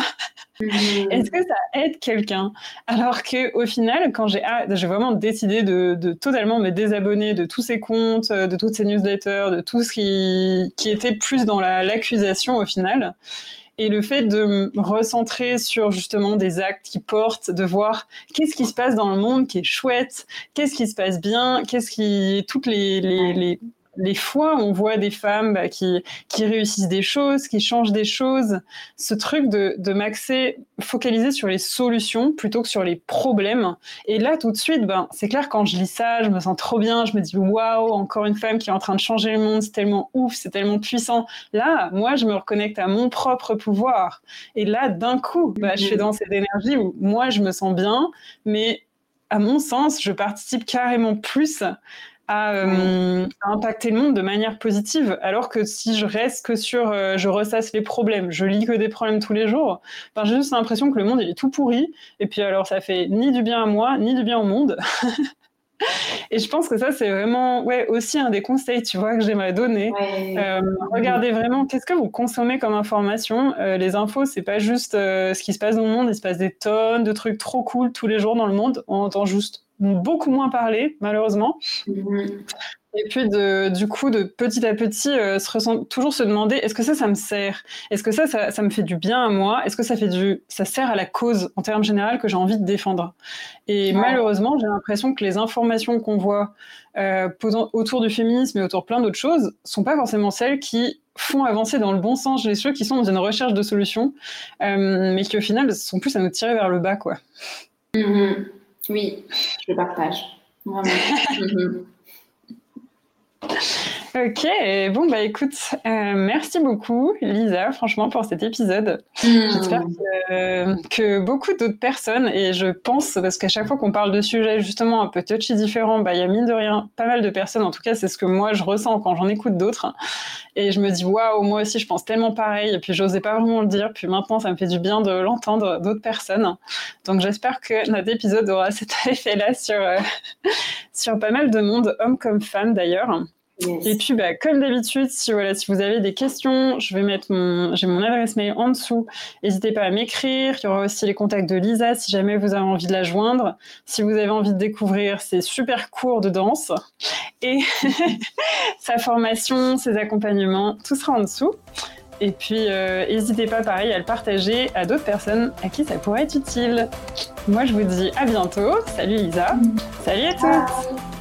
Mmh. Est-ce que ça aide quelqu'un? Alors que au final, quand j'ai j'ai vraiment décidé de, de, totalement me désabonner de tous ces comptes, de toutes ces newsletters, de tout ce qui, qui était plus dans l'accusation au final, et le fait de me recentrer sur justement des actes qui portent, de voir qu'est-ce qui se passe dans le monde qui est chouette, qu'est-ce qui se passe bien, qu'est-ce qui toutes les, les, les les fois on voit des femmes bah, qui, qui réussissent des choses, qui changent des choses, ce truc de, de m'axer, focaliser sur les solutions plutôt que sur les problèmes. Et là, tout de suite, ben, c'est clair, quand je lis ça, je me sens trop bien, je me dis waouh, encore une femme qui est en train de changer le monde, c'est tellement ouf, c'est tellement puissant. Là, moi, je me reconnecte à mon propre pouvoir. Et là, d'un coup, bah, je suis dans cette énergie où moi, je me sens bien, mais à mon sens, je participe carrément plus euh, à, impacter le monde de manière positive. Alors que si je reste que sur, euh, je ressasse les problèmes, je lis que des problèmes tous les jours, ben, j'ai juste l'impression que le monde il est tout pourri. Et puis alors ça fait ni du bien à moi, ni du bien au monde. Et je pense que ça, c'est vraiment ouais, aussi un des conseils, tu vois, que j'aimerais donner. Euh, regardez vraiment, qu'est-ce que vous consommez comme information? Les infos, c'est pas juste ce qui se passe dans le monde, il se passe des tonnes de trucs trop cool tous les jours dans le monde. On entend juste beaucoup moins parlé, malheureusement. Mhm. Et puis, de, du coup, de petit à petit, euh, se toujours se demander est-ce que ça, ça me sert? Est-ce que ça, ça, me fait du bien à moi? Est-ce que ça, fait du, ça sert à la cause en termes généraux que j'ai envie de défendre? Et malheureusement, j'ai l'impression que les informations qu'on voit euh, autour du féminisme et autour plein d'autres choses sont pas forcément celles qui font avancer dans le bon sens les choses, qui sont dans une recherche de solutions, euh, mais qui au final sont plus à nous tirer vers le bas, quoi. Mhm. Oui, je partage. Vraiment. Ok, bon bah écoute, euh, merci beaucoup Lisa, franchement pour cet épisode. Hmm. J'espère que, beaucoup d'autres personnes, et je pense, parce qu'à chaque fois qu'on parle de sujets justement un peu touchy différents, bah il y a mine de rien pas mal de personnes, en tout cas c'est ce que moi je ressens quand j'en écoute d'autres, et je me dis waouh, moi aussi je pense tellement pareil, et puis j'osais pas vraiment le dire, puis maintenant ça me fait du bien de l'entendre d'autres personnes. Donc j'espère que notre épisode aura cet effet-là sur, euh, sur pas mal de monde, hommes comme femmes d'ailleurs. Et puis, bah, comme d'habitude, si, voilà, si vous avez des questions, je vais mettre mon, j'ai mon adresse mail en dessous. N'hésitez pas à m'écrire. Il y aura aussi les contacts de Lisa si jamais vous avez envie de la joindre. Si vous avez envie de découvrir ses super cours de danse et sa formation, ses accompagnements, tout sera en dessous. Et puis, euh, n'hésitez pas, pareil, à le partager à d'autres personnes à qui ça pourrait être utile. Moi, je vous dis à bientôt. Salut Lisa. Salut à tous.